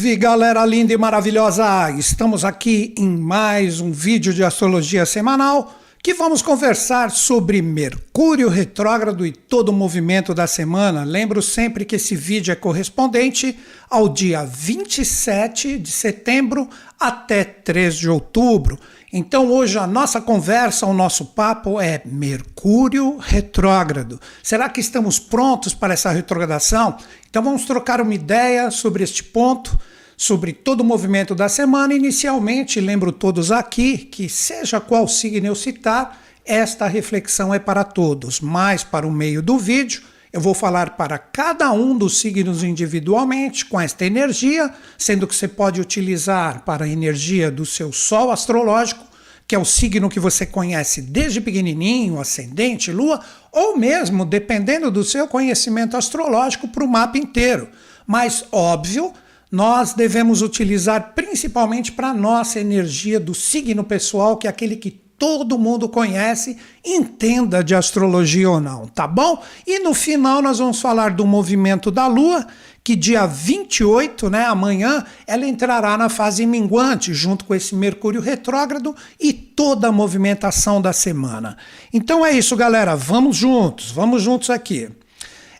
Salve galera linda e maravilhosa! Estamos aqui em mais um vídeo de astrologia semanal que vamos conversar sobre Mercúrio retrógrado e todo o movimento da semana. Lembro sempre que esse vídeo é correspondente ao dia 27 de setembro até 3 de outubro. Então hoje a nossa conversa, o nosso papo é Mercúrio retrógrado. Será que estamos prontos para essa retrogradação? Então vamos trocar uma ideia sobre este ponto sobre todo o movimento da semana. Inicialmente, lembro todos aqui que, seja qual signo eu citar, esta reflexão é para todos, mas para o meio do vídeo. Eu vou falar para cada um dos signos individualmente com esta energia, sendo que você pode utilizar para a energia do seu Sol astrológico, que é o signo que você conhece desde pequenininho, ascendente, lua, ou mesmo, dependendo do seu conhecimento astrológico, para o mapa inteiro. Mas, óbvio, nós devemos utilizar principalmente para a nossa energia do signo pessoal, que é aquele que todo mundo conhece, entenda de astrologia ou não, tá bom? E no final nós vamos falar do movimento da Lua, que dia 28, né, amanhã, ela entrará na fase minguante, junto com esse Mercúrio retrógrado e toda a movimentação da semana. Então é isso, galera, vamos juntos, vamos juntos aqui.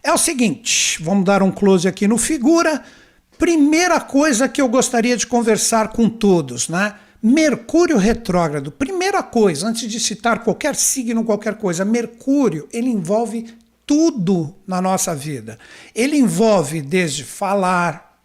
É o seguinte, vamos dar um close aqui no figura. Primeira coisa que eu gostaria de conversar com todos, né? Mercúrio retrógrado. Primeira coisa, antes de citar qualquer signo, qualquer coisa, Mercúrio, ele envolve tudo na nossa vida. Ele envolve desde falar,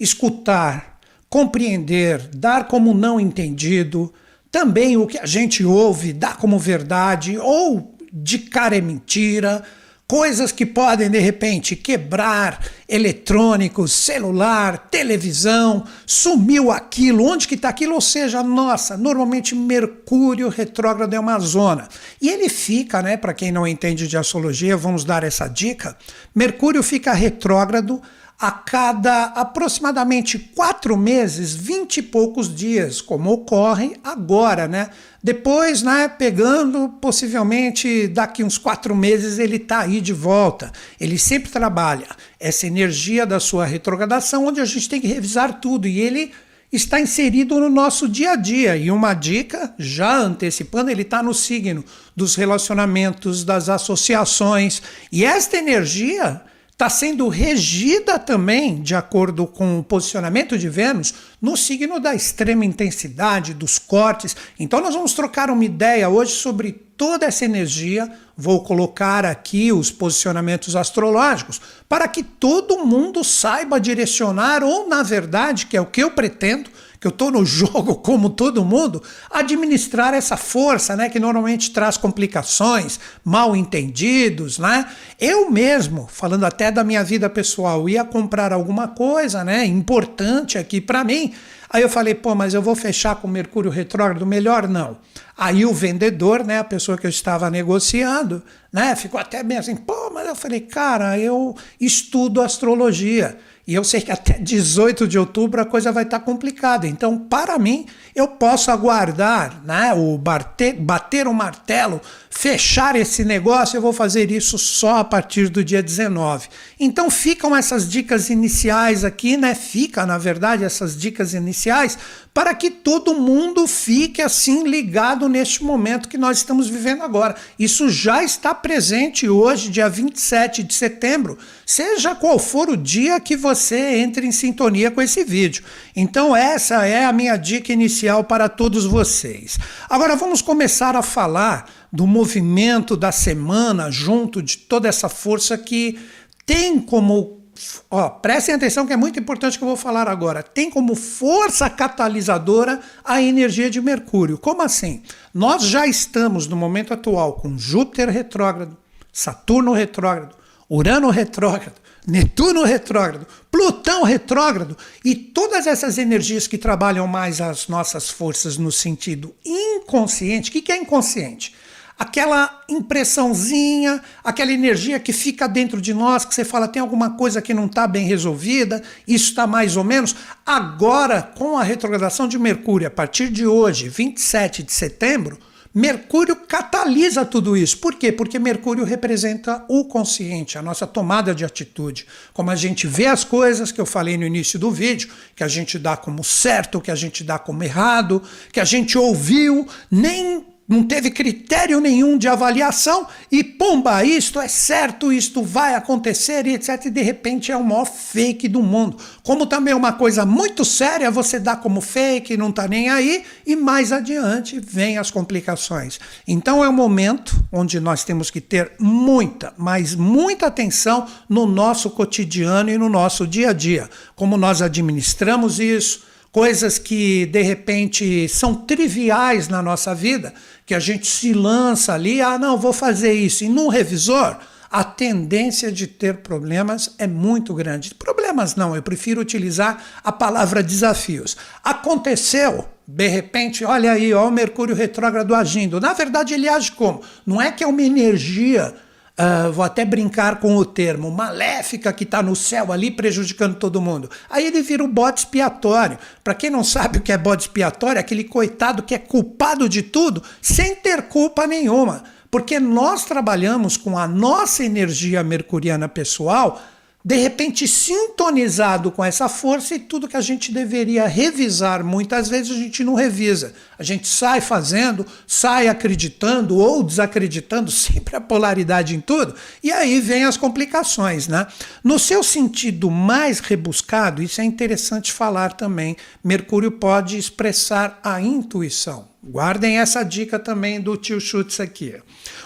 escutar, compreender, dar como não entendido, também o que a gente ouve, dar como verdade ou de cara é mentira coisas que podem de repente quebrar eletrônicos, celular, televisão, sumiu aquilo, onde que está aquilo? Ou seja, nossa, normalmente Mercúrio retrógrado é uma zona. E ele fica, né, para quem não entende de astrologia, vamos dar essa dica, Mercúrio fica retrógrado a cada aproximadamente quatro meses, vinte e poucos dias, como ocorre agora, né? Depois, né, pegando, possivelmente daqui uns quatro meses ele está aí de volta. Ele sempre trabalha essa energia da sua retrogradação, onde a gente tem que revisar tudo e ele está inserido no nosso dia a dia. E uma dica, já antecipando, ele está no signo dos relacionamentos, das associações. E esta energia está sendo regida também, de acordo com o posicionamento de Vênus, no signo da extrema intensidade, dos cortes. Então, nós vamos trocar uma ideia hoje sobre toda essa energia. Vou colocar aqui os posicionamentos astrológicos para que todo mundo saiba direcionar, ou na verdade, que é o que eu pretendo, que eu estou no jogo como todo mundo, administrar essa força, né, que normalmente traz complicações, mal entendidos, né? Eu mesmo, falando até da minha vida pessoal, ia comprar alguma coisa, né, importante aqui para mim. Aí eu falei, pô, mas eu vou fechar com Mercúrio retrógrado, melhor não. Aí o vendedor, né, a pessoa que eu estava negociando, né, ficou até bem assim, pô, mas eu falei, cara, eu estudo astrologia. E eu sei que até 18 de outubro a coisa vai estar tá complicada. Então, para mim, eu posso aguardar, né, o bater, bater o martelo, fechar esse negócio, eu vou fazer isso só a partir do dia 19. Então, ficam essas dicas iniciais aqui, né? Fica, na verdade, essas dicas iniciais para que todo mundo fique assim ligado neste momento que nós estamos vivendo agora. Isso já está presente hoje, dia 27 de setembro, seja qual for o dia que você entre em sintonia com esse vídeo. Então, essa é a minha dica inicial para todos vocês. Agora, vamos começar a falar do movimento da semana junto de toda essa força que tem como ó, prestem atenção que é muito importante que eu vou falar agora. Tem como força catalisadora a energia de Mercúrio. Como assim? Nós já estamos no momento atual com Júpiter retrógrado, Saturno retrógrado, Urano retrógrado, Netuno retrógrado, Plutão retrógrado e todas essas energias que trabalham mais as nossas forças no sentido inconsciente. O que é inconsciente? aquela impressãozinha, aquela energia que fica dentro de nós, que você fala, tem alguma coisa que não está bem resolvida, isso está mais ou menos. Agora, com a retrogradação de Mercúrio, a partir de hoje, 27 de setembro, Mercúrio catalisa tudo isso. Por quê? Porque Mercúrio representa o consciente, a nossa tomada de atitude. Como a gente vê as coisas que eu falei no início do vídeo, que a gente dá como certo, que a gente dá como errado, que a gente ouviu, nem não teve critério nenhum de avaliação e pumba, isto é certo, isto vai acontecer e etc. E de repente é o maior fake do mundo. Como também é uma coisa muito séria, você dá como fake, não está nem aí, e mais adiante vem as complicações. Então é um momento onde nós temos que ter muita, mas muita atenção no nosso cotidiano e no nosso dia a dia. Como nós administramos isso coisas que de repente são triviais na nossa vida, que a gente se lança ali, ah, não, vou fazer isso, e num revisor, a tendência de ter problemas é muito grande. Problemas não, eu prefiro utilizar a palavra desafios. Aconteceu, de repente, olha aí, ó, o Mercúrio retrógrado agindo. Na verdade, ele age como? Não é que é uma energia Uh, vou até brincar com o termo, maléfica que está no céu ali prejudicando todo mundo. Aí ele vira um bode expiatório. Para quem não sabe o que é bode expiatório, é aquele coitado que é culpado de tudo sem ter culpa nenhuma. Porque nós trabalhamos com a nossa energia mercuriana pessoal de repente sintonizado com essa força e tudo que a gente deveria revisar, muitas vezes a gente não revisa. A gente sai fazendo, sai acreditando ou desacreditando, sempre a polaridade em tudo, e aí vem as complicações, né? No seu sentido mais rebuscado, isso é interessante falar também, Mercúrio pode expressar a intuição. Guardem essa dica também do tio Schutz aqui.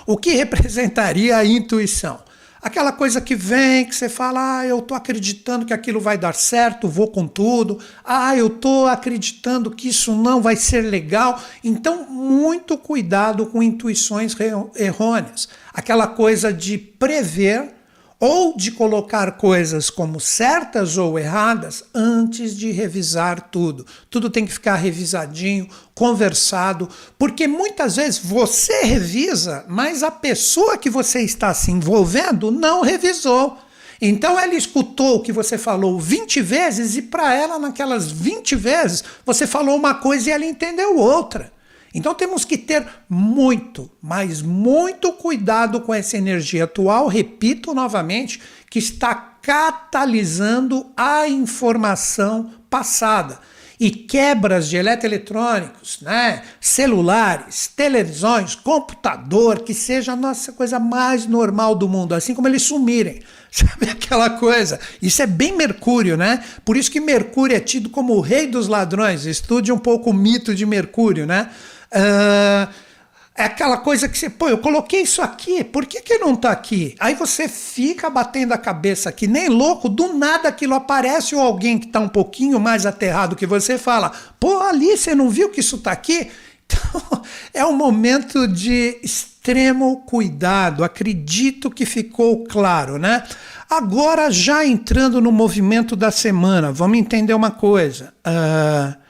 O que representaria a intuição? Aquela coisa que vem, que você fala, ah, eu estou acreditando que aquilo vai dar certo, vou com tudo. Ah, eu estou acreditando que isso não vai ser legal. Então, muito cuidado com intuições errôneas. Aquela coisa de prever ou de colocar coisas como certas ou erradas antes de revisar tudo. Tudo tem que ficar revisadinho, conversado, porque muitas vezes você revisa, mas a pessoa que você está se envolvendo não revisou. Então ela escutou o que você falou 20 vezes e para ela, naquelas 20 vezes, você falou uma coisa e ela entendeu outra. Então temos que ter muito, mas muito cuidado com essa energia atual, repito novamente, que está catalisando a informação passada. E quebras de eletroeletrônicos, né? celulares, televisões, computador, que seja a nossa coisa mais normal do mundo, assim como eles sumirem. Sabe aquela coisa? Isso é bem Mercúrio, né? Por isso que Mercúrio é tido como o rei dos ladrões. Estude um pouco o mito de Mercúrio, né? Uh, é aquela coisa que você, pô, eu coloquei isso aqui, por que, que não está aqui? Aí você fica batendo a cabeça aqui, nem louco, do nada aquilo aparece ou alguém que está um pouquinho mais aterrado que você fala, pô, ali você não viu que isso está aqui? Então, é um momento de extremo cuidado, acredito que ficou claro, né? Agora, já entrando no movimento da semana, vamos entender uma coisa. Uh,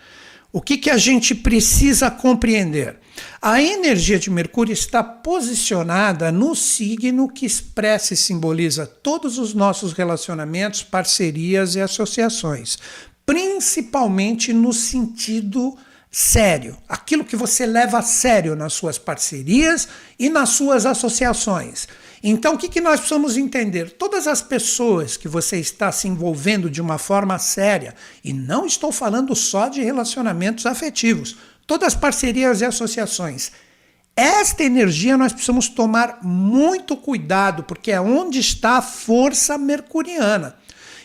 o que, que a gente precisa compreender? A energia de Mercúrio está posicionada no signo que expressa e simboliza todos os nossos relacionamentos, parcerias e associações, principalmente no sentido sério, aquilo que você leva a sério nas suas parcerias e nas suas associações. Então, o que, que nós precisamos entender? Todas as pessoas que você está se envolvendo de uma forma séria, e não estou falando só de relacionamentos afetivos, todas as parcerias e associações, esta energia nós precisamos tomar muito cuidado, porque é onde está a força mercuriana.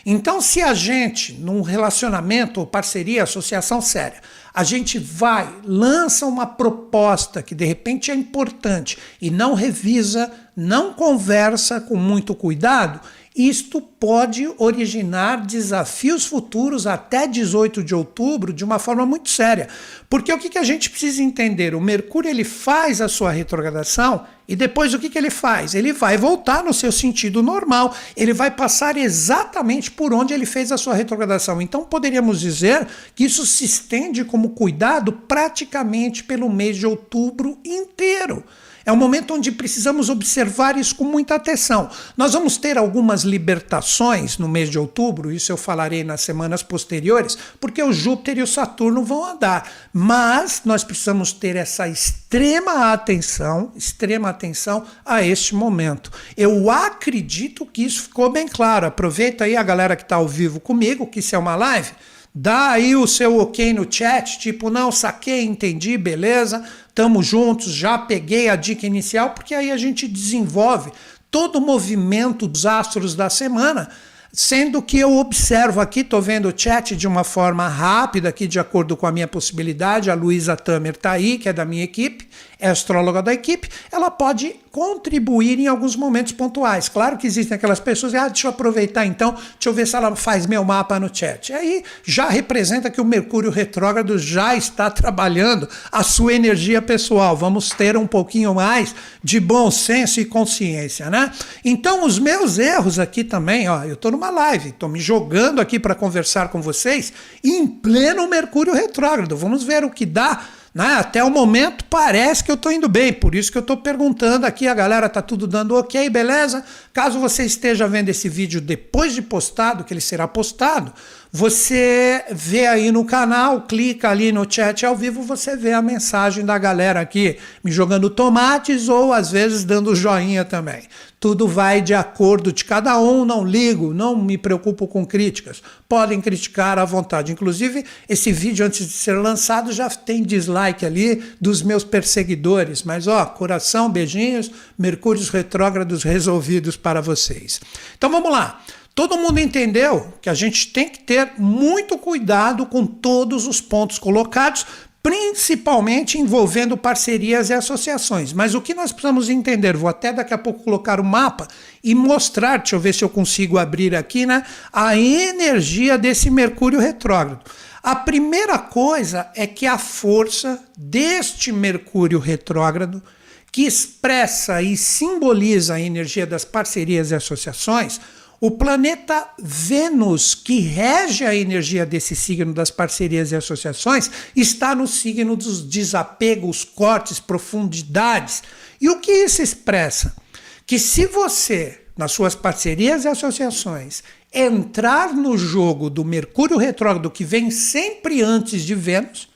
Então, se a gente, num relacionamento ou parceria, associação séria, a gente vai, lança uma proposta que de repente é importante e não revisa, não conversa com muito cuidado, isto pode originar desafios futuros até 18 de outubro de uma forma muito séria. Porque o que, a gente precisa entender? O Mercúrio ele faz a sua retrogradação e depois o que ele faz? Ele vai voltar no seu sentido normal, ele vai passar exatamente por onde ele fez a sua retrogradação. Então poderíamos dizer que isso se estende como cuidado praticamente pelo mês de outubro inteiro. É um momento onde precisamos observar isso com muita atenção. Nós vamos ter algumas libertações no mês de outubro, isso eu falarei nas semanas posteriores, porque o Júpiter e o Saturno vão andar. Mas nós precisamos ter essa extrema atenção, extrema atenção a este momento. Eu acredito que isso ficou bem claro. Aproveita aí a galera que está ao vivo comigo, que isso é uma live. Dá aí o seu ok no chat, tipo, não, saquei, entendi, beleza, tamo juntos, já peguei a dica inicial, porque aí a gente desenvolve todo o movimento dos astros da semana Sendo que eu observo aqui, estou vendo o chat de uma forma rápida, aqui de acordo com a minha possibilidade. A Luísa Tamer está aí, que é da minha equipe, é astróloga da equipe. Ela pode contribuir em alguns momentos pontuais. Claro que existem aquelas pessoas, ah, deixa eu aproveitar então, deixa eu ver se ela faz meu mapa no chat. Aí já representa que o Mercúrio retrógrado já está trabalhando a sua energia pessoal. Vamos ter um pouquinho mais de bom senso e consciência, né? Então, os meus erros aqui também, ó, eu estou numa live, estou me jogando aqui para conversar com vocês em pleno Mercúrio retrógrado. Vamos ver o que dá né? Até o momento parece que eu estou indo bem, por isso que eu estou perguntando aqui, a galera tá tudo dando ok, beleza? Caso você esteja vendo esse vídeo depois de postado, que ele será postado, você vê aí no canal, clica ali no chat ao vivo, você vê a mensagem da galera aqui me jogando tomates ou às vezes dando joinha também. Tudo vai de acordo de cada um, não ligo, não me preocupo com críticas. Podem criticar à vontade. Inclusive, esse vídeo antes de ser lançado já tem dislike ali dos meus perseguidores, mas ó, coração, beijinhos, mercúrios retrógrados resolvidos para vocês. Então vamos lá. Todo mundo entendeu que a gente tem que ter muito cuidado com todos os pontos colocados, principalmente envolvendo parcerias e associações. Mas o que nós precisamos entender, vou até daqui a pouco colocar o mapa e mostrar, deixa eu ver se eu consigo abrir aqui, né, a energia desse Mercúrio retrógrado. A primeira coisa é que a força deste Mercúrio retrógrado, que expressa e simboliza a energia das parcerias e associações, o planeta Vênus, que rege a energia desse signo das parcerias e associações, está no signo dos desapegos, cortes, profundidades. E o que isso expressa? Que se você, nas suas parcerias e associações, entrar no jogo do Mercúrio retrógrado que vem sempre antes de Vênus,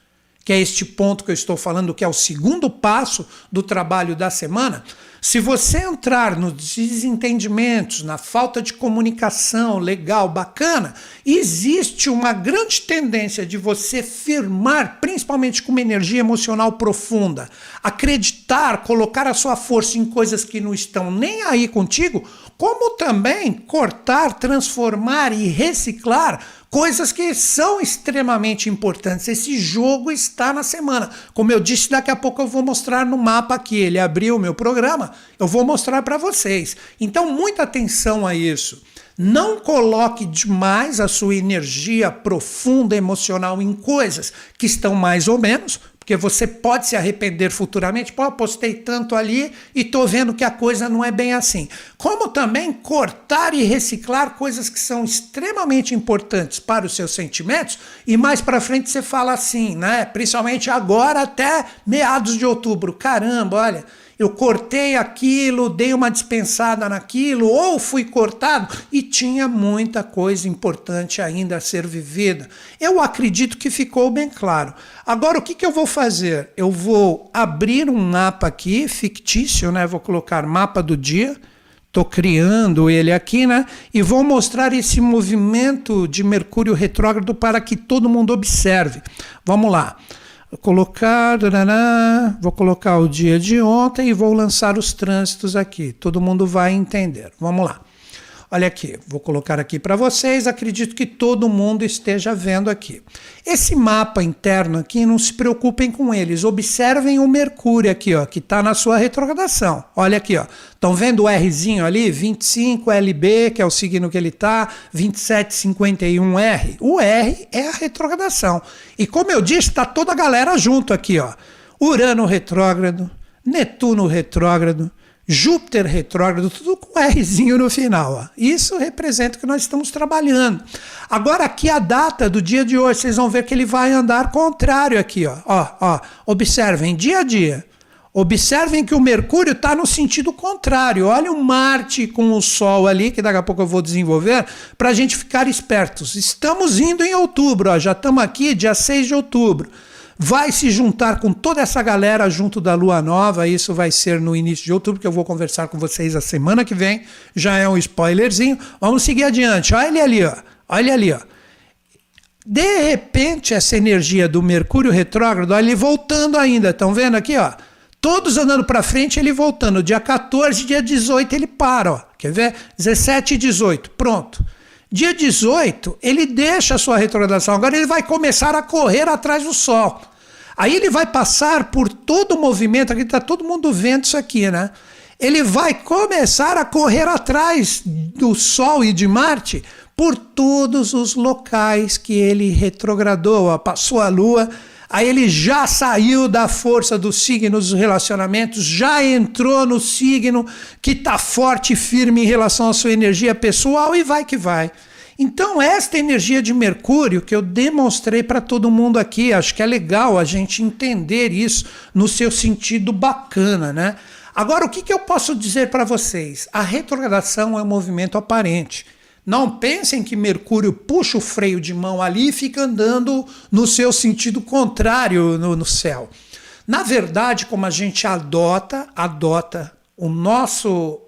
que é este ponto que eu estou falando, que é o segundo passo do trabalho da semana, se você entrar nos desentendimentos, na falta de comunicação legal, bacana, existe uma grande tendência de você firmar, principalmente com uma energia emocional profunda, acreditar, colocar a sua força em coisas que não estão nem aí contigo, como também cortar, transformar e reciclar coisas que são extremamente importantes. Esse jogo está na semana. Como eu disse, daqui a pouco eu vou mostrar no mapa aqui. Ele abriu o meu programa, eu vou mostrar para vocês. Então, muita atenção a isso. Não coloque demais a sua energia profunda emocional em coisas que estão mais ou menos, porque você pode se arrepender futuramente. Pô, postei tanto ali e tô vendo que a coisa não é bem assim. Como também cortar e reciclar coisas que são extremamente importantes para os seus sentimentos e mais para frente você fala assim, né? Principalmente agora até meados de outubro. Caramba, olha, eu cortei aquilo, dei uma dispensada naquilo, ou fui cortado e tinha muita coisa importante ainda a ser vivida. Eu acredito que ficou bem claro. Agora, o que, que eu vou fazer? Eu vou abrir um mapa aqui, fictício, né? Vou colocar mapa do dia. Estou criando ele aqui, né? E vou mostrar esse movimento de Mercúrio retrógrado para que todo mundo observe. Vamos lá. Vou colocar, vou colocar o dia de ontem e vou lançar os trânsitos aqui. Todo mundo vai entender. Vamos lá. Olha aqui, vou colocar aqui para vocês, acredito que todo mundo esteja vendo aqui. Esse mapa interno aqui, não se preocupem com eles, observem o Mercúrio aqui, ó, que está na sua retrogradação. Olha aqui, ó. Estão vendo o Rzinho ali? 25 LB, que é o signo que ele está, 2751R. O R é a retrogradação. E como eu disse, está toda a galera junto aqui, ó. Urano retrógrado, Netuno retrógrado, Júpiter retrógrado, tudo com Rzinho no final. Ó. Isso representa o que nós estamos trabalhando. Agora, aqui a data do dia de hoje, vocês vão ver que ele vai andar contrário aqui. Ó. Ó, ó. Observem, dia a dia. Observem que o Mercúrio está no sentido contrário. Olha o Marte com o Sol ali, que daqui a pouco eu vou desenvolver, para a gente ficar espertos. Estamos indo em outubro, ó, já estamos aqui, dia 6 de outubro. Vai se juntar com toda essa galera junto da Lua Nova. Isso vai ser no início de outubro, que eu vou conversar com vocês a semana que vem. Já é um spoilerzinho. Vamos seguir adiante. Olha ele ali, ó. Olha ali, ó. De repente, essa energia do Mercúrio retrógrado, olha ele voltando ainda. Estão vendo aqui, ó? Todos andando para frente, ele voltando. Dia 14, dia 18, ele para. Ó. Quer ver? 17 e 18. Pronto. Dia 18, ele deixa a sua retrogradação. Agora ele vai começar a correr atrás do Sol. Aí ele vai passar por todo o movimento. Aqui está todo mundo vendo isso aqui, né? Ele vai começar a correr atrás do Sol e de Marte por todos os locais que ele retrogradou. Passou a Lua Aí ele já saiu da força dos signos dos relacionamentos, já entrou no signo que está forte e firme em relação à sua energia pessoal e vai que vai. Então, esta energia de Mercúrio que eu demonstrei para todo mundo aqui, acho que é legal a gente entender isso no seu sentido bacana, né? Agora, o que, que eu posso dizer para vocês? A retrogradação é um movimento aparente. Não pensem que Mercúrio puxa o freio de mão ali e fica andando no seu sentido contrário no, no céu. Na verdade, como a gente adota, adota o nosso,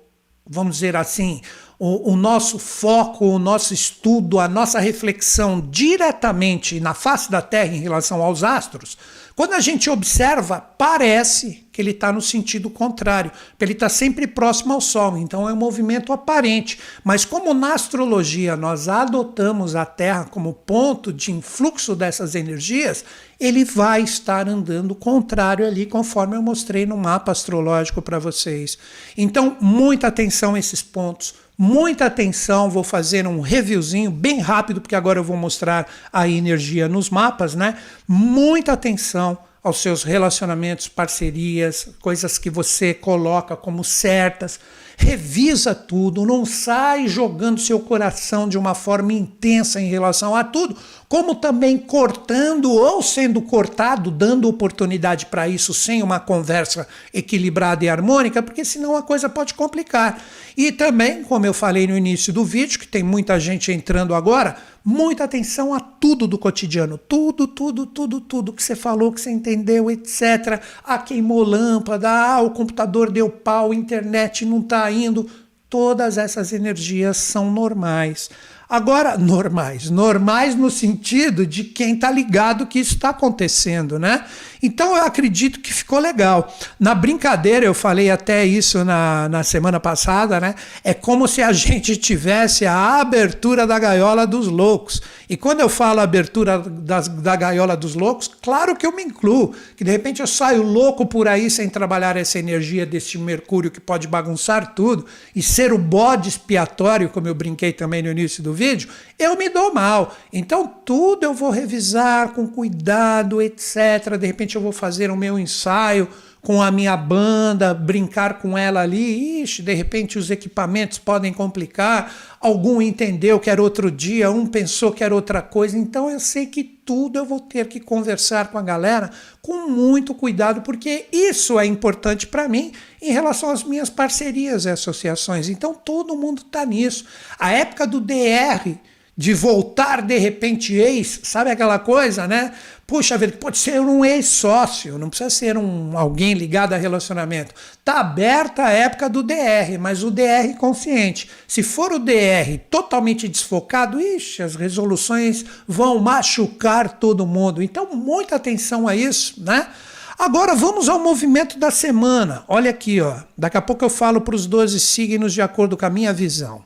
vamos dizer assim, o, o, nosso foco, o nosso estudo, a nossa reflexão diretamente na face da Terra em relação aos astros, quando a gente observa, parece que ele está no sentido contrário, porque ele está sempre próximo ao Sol, então é um movimento aparente. Mas como na astrologia nós adotamos a Terra como ponto de influxo dessas energias, ele vai estar andando contrário ali, conforme eu mostrei no mapa astrológico para vocês. Então, muita atenção a esses pontos muita atenção, vou fazer um reviewzinho bem rápido, porque agora eu vou mostrar a energia nos mapas, né? Muita atenção aos seus relacionamentos, parcerias, coisas que você coloca como certas. Revisa tudo, não sai jogando seu coração de uma forma intensa em relação a tudo, como também cortando ou sendo cortado, dando oportunidade para isso sem uma conversa equilibrada e harmônica, porque senão a coisa pode complicar. E também, como eu falei no início do vídeo, que tem muita gente entrando agora, muita atenção a tudo do cotidiano, tudo, tudo, tudo, tudo que você falou, que você entendeu, etc. Ah, queimou lâmpada, ah, o computador deu pau, a internet não está indo. Todas essas energias são normais. Agora, normais, normais no sentido de quem está ligado que isso está acontecendo, né? Então eu acredito que ficou legal. Na brincadeira, eu falei até isso na, na semana passada, né? É como se a gente tivesse a abertura da gaiola dos loucos. E quando eu falo abertura das, da gaiola dos loucos, claro que eu me incluo, que de repente eu saio louco por aí sem trabalhar essa energia deste Mercúrio que pode bagunçar tudo e ser o bode expiatório, como eu brinquei também no início do vídeo, eu me dou mal. Então tudo eu vou revisar com cuidado, etc. De repente eu vou fazer o meu ensaio com a minha banda, brincar com ela ali, ixi, de repente os equipamentos podem complicar, algum entendeu que era outro dia, um pensou que era outra coisa, então eu sei que tudo eu vou ter que conversar com a galera com muito cuidado, porque isso é importante para mim em relação às minhas parcerias e associações. Então todo mundo está nisso. A época do DR, de voltar de repente ex, sabe aquela coisa, né? Puxa vida, pode ser um ex-sócio, não precisa ser um alguém ligado a relacionamento. Tá aberta a época do DR, mas o DR consciente. Se for o DR totalmente desfocado, ixi, as resoluções vão machucar todo mundo. Então, muita atenção a isso, né? Agora vamos ao movimento da semana. Olha aqui, ó. Daqui a pouco eu falo para os 12 signos de acordo com a minha visão.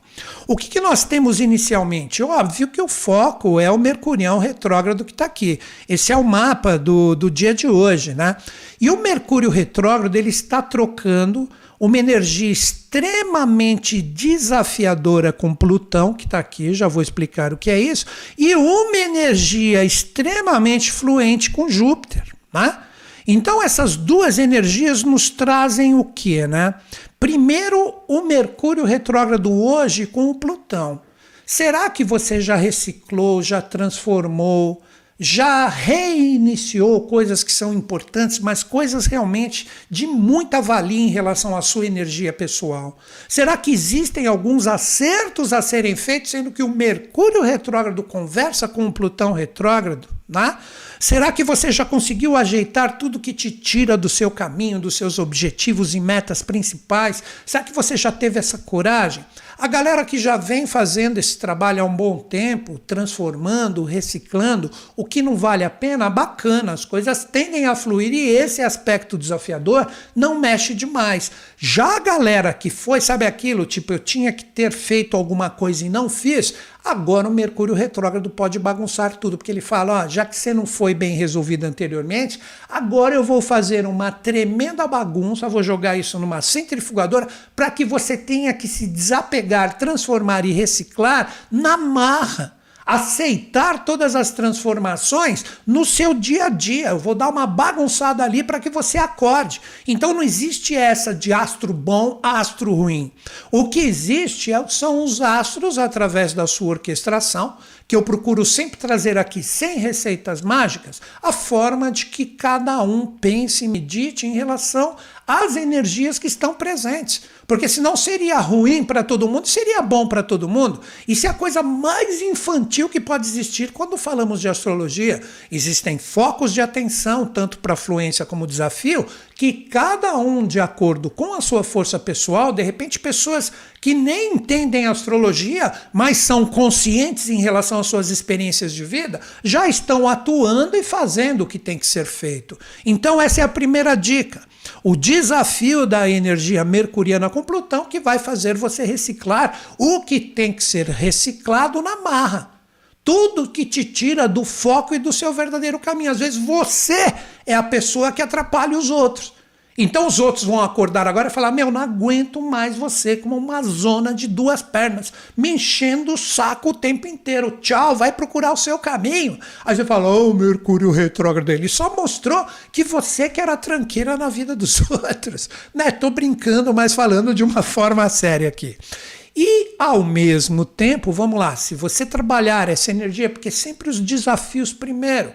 O que, que nós temos inicialmente? Óbvio que o foco é o Mercurião retrógrado que está aqui. Esse é o mapa do, do dia de hoje, né? E o Mercúrio retrógrado ele está trocando uma energia extremamente desafiadora com Plutão, que está aqui, já vou explicar o que é isso, e uma energia extremamente fluente com Júpiter, né? Então essas duas energias nos trazem o que, né? Primeiro, o Mercúrio retrógrado hoje com o Plutão. Será que você já reciclou, já transformou, já reiniciou coisas que são importantes, mas coisas realmente de muita valia em relação à sua energia pessoal? Será que existem alguns acertos a serem feitos, sendo que o Mercúrio retrógrado conversa com o Plutão retrógrado? Né? Será que você já conseguiu ajeitar tudo que te tira do seu caminho, dos seus objetivos e metas principais? Será que você já teve essa coragem? A galera que já vem fazendo esse trabalho há um bom tempo, transformando, reciclando, o que não vale a pena, bacana, as coisas tendem a fluir e esse aspecto desafiador não mexe demais. Já a galera que foi, sabe aquilo, tipo, eu tinha que ter feito alguma coisa e não fiz, agora o Mercúrio retrógrado pode bagunçar tudo, porque ele fala, ó, já que você não foi bem resolvido anteriormente, agora eu vou fazer uma tremenda bagunça, vou jogar isso numa centrifugadora para que você tenha que se desapegar pegar, transformar e reciclar na marra aceitar todas as transformações no seu dia a dia. Eu vou dar uma bagunçada ali para que você acorde. Então não existe essa de astro bom, astro ruim. O que existe é, são os astros através da sua orquestração, que eu procuro sempre trazer aqui sem receitas mágicas, a forma de que cada um pense e medite em relação às energias que estão presentes. Porque senão seria ruim para todo mundo, seria bom para todo mundo. Isso é a coisa mais infantil que pode existir quando falamos de astrologia. Existem focos de atenção, tanto para fluência como desafio, que cada um, de acordo com a sua força pessoal, de repente, pessoas que nem entendem astrologia, mas são conscientes em relação às suas experiências de vida, já estão atuando e fazendo o que tem que ser feito. Então, essa é a primeira dica. O desafio da energia mercuriana com Plutão que vai fazer você reciclar o que tem que ser reciclado na marra. Tudo que te tira do foco e do seu verdadeiro caminho. Às vezes você é a pessoa que atrapalha os outros. Então os outros vão acordar agora e falar: Meu, não aguento mais você como uma zona de duas pernas, me enchendo o saco o tempo inteiro. Tchau, vai procurar o seu caminho. Aí você fala: Ô, oh, Mercúrio retrógrado. Ele só mostrou que você que era tranqueira na vida dos outros. Né? Tô brincando, mas falando de uma forma séria aqui. E, ao mesmo tempo, vamos lá, se você trabalhar essa energia, porque sempre os desafios primeiro.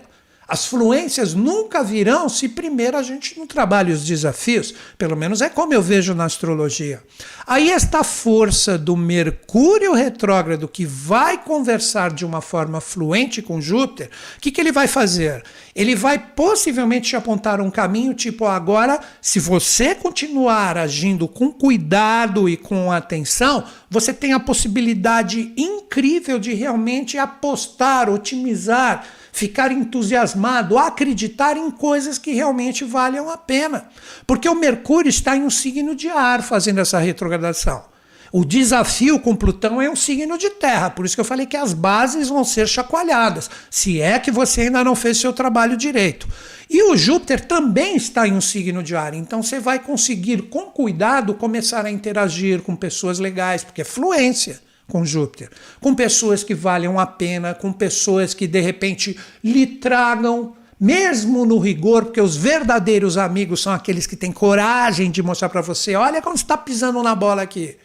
As fluências nunca virão se primeiro a gente não trabalha os desafios. Pelo menos é como eu vejo na astrologia. Aí esta força do Mercúrio retrógrado que vai conversar de uma forma fluente com Júpiter, o que, que ele vai fazer? Ele vai possivelmente te apontar um caminho tipo agora, se você continuar agindo com cuidado e com atenção, você tem a possibilidade incrível de realmente apostar, otimizar ficar entusiasmado, acreditar em coisas que realmente valham a pena. Porque o Mercúrio está em um signo de ar fazendo essa retrogradação. O desafio com Plutão é um signo de terra, por isso que eu falei que as bases vão ser chacoalhadas, se é que você ainda não fez seu trabalho direito. E o Júpiter também está em um signo de ar, então você vai conseguir, com cuidado, começar a interagir com pessoas legais, porque é fluência com Júpiter, com pessoas que valham a pena, com pessoas que de repente lhe tragam, mesmo no rigor, porque os verdadeiros amigos são aqueles que têm coragem de mostrar para você: olha como está pisando na bola aqui.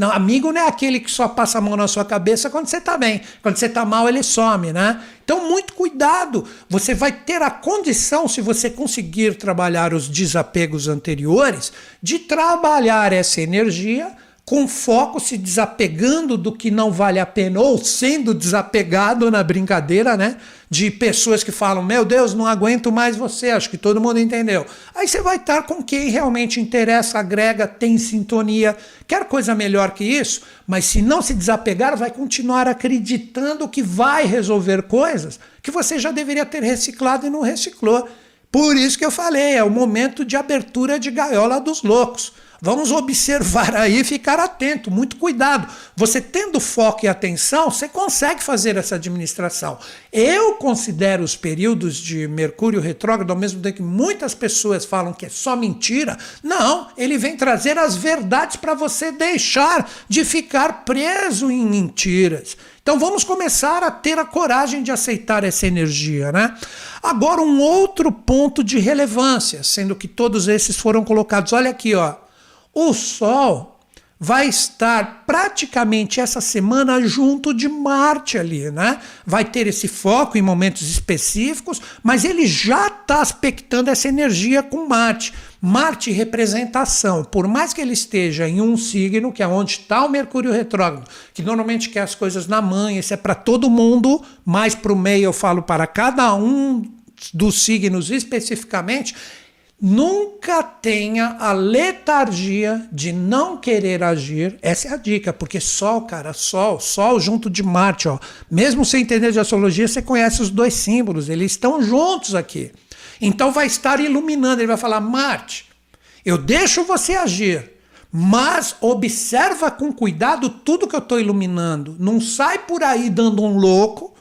Não, amigo não é aquele que só passa a mão na sua cabeça quando você está bem. Quando você está mal, ele some, né? Então, muito cuidado. Você vai ter a condição, se você conseguir trabalhar os desapegos anteriores, de trabalhar essa energia com foco se desapegando do que não vale a pena, ou sendo desapegado na brincadeira, né? De pessoas que falam: Meu Deus, não aguento mais você, acho que todo mundo entendeu. Aí você vai estar com quem realmente interessa, agrega, tem sintonia, quer coisa melhor que isso, mas se não se desapegar, vai continuar acreditando que vai resolver coisas que você já deveria ter reciclado e não reciclou. Por isso que eu falei, é o momento de abertura de gaiola dos loucos. Vamos observar aí e ficar atento, muito cuidado. Você tendo foco e atenção, você consegue fazer essa administração. Eu considero os períodos de Mercúrio retrógrado, ao mesmo tempo que muitas pessoas falam que é só mentira. Não, ele vem trazer as verdades para você deixar de ficar preso em mentiras. Então vamos começar a ter a coragem de aceitar essa energia, né? Agora um outro ponto de relevância, sendo que todos esses foram colocados. Olha aqui, ó. O Sol vai estar praticamente essa semana junto de Marte ali, né? Vai ter esse foco em momentos específicos, mas ele já está aspectando essa energia com Marte. Marte representação, por mais que ele esteja em um signo, que é onde está o Mercúrio retrógrado, que normalmente quer as coisas na mão, isso é para todo mundo, mais para o meio eu falo para cada um dos signos especificamente, Nunca tenha a letargia de não querer agir. Essa é a dica, porque Sol, cara, Sol, Sol junto de Marte, ó. Mesmo sem entender de astrologia, você conhece os dois símbolos, eles estão juntos aqui. Então vai estar iluminando, ele vai falar: Marte, eu deixo você agir, mas observa com cuidado tudo que eu estou iluminando. Não sai por aí dando um louco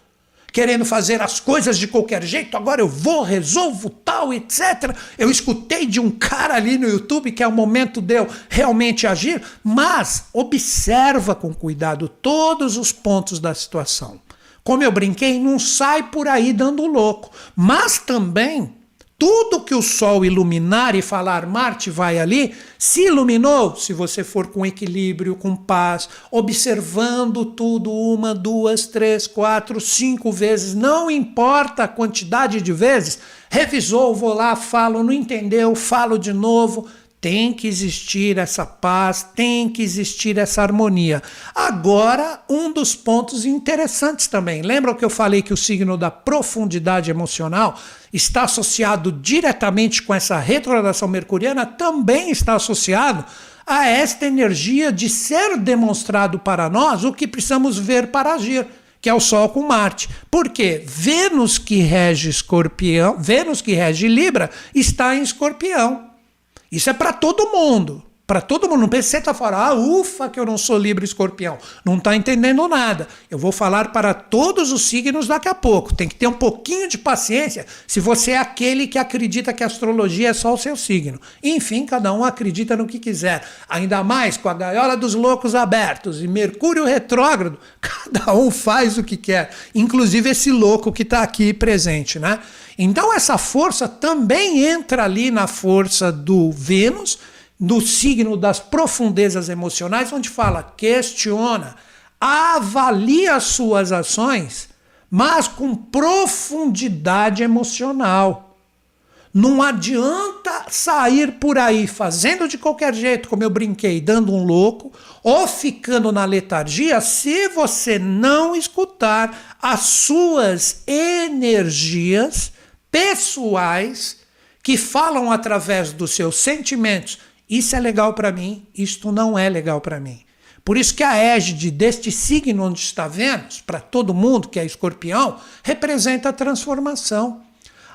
querendo fazer as coisas de qualquer jeito, agora eu vou, resolvo tal, etc. Eu escutei de um cara ali no YouTube que é o momento de eu realmente agir, mas observa com cuidado todos os pontos da situação. Como eu brinquei, não sai por aí dando louco, mas também tudo que o Sol iluminar e falar Marte vai ali, se iluminou, se você for com equilíbrio, com paz, observando tudo uma, duas, três, quatro, cinco vezes, não importa a quantidade de vezes, revisou, vou lá, falo, não entendeu, falo de novo, tem que existir essa paz, tem que existir essa harmonia. Agora, um dos pontos interessantes também. Lembra que eu falei que o signo da profundidade emocional está associado diretamente com essa retrogradação mercuriana? Também está associado a esta energia de ser demonstrado para nós o que precisamos ver para agir que é o Sol com Marte. Porque Vênus que rege Escorpião, Vênus que rege Libra, está em Escorpião. Isso é para todo mundo. Para todo mundo. Não pense que você está falando, ah, ufa, que eu não sou Libra escorpião. Não está entendendo nada. Eu vou falar para todos os signos daqui a pouco. Tem que ter um pouquinho de paciência se você é aquele que acredita que a astrologia é só o seu signo. Enfim, cada um acredita no que quiser. Ainda mais com a gaiola dos loucos abertos e Mercúrio retrógrado, cada um faz o que quer. Inclusive esse louco que está aqui presente, né? Então essa força também entra ali na força do Vênus no signo das profundezas emocionais, onde fala, questiona, avalia as suas ações, mas com profundidade emocional. Não adianta sair por aí fazendo de qualquer jeito, como eu brinquei, dando um louco, ou ficando na letargia, se você não escutar as suas energias pessoais que falam através dos seus sentimentos, isso é legal para mim, isto não é legal para mim. Por isso que a égide deste signo onde está Vênus, para todo mundo que é escorpião, representa a transformação.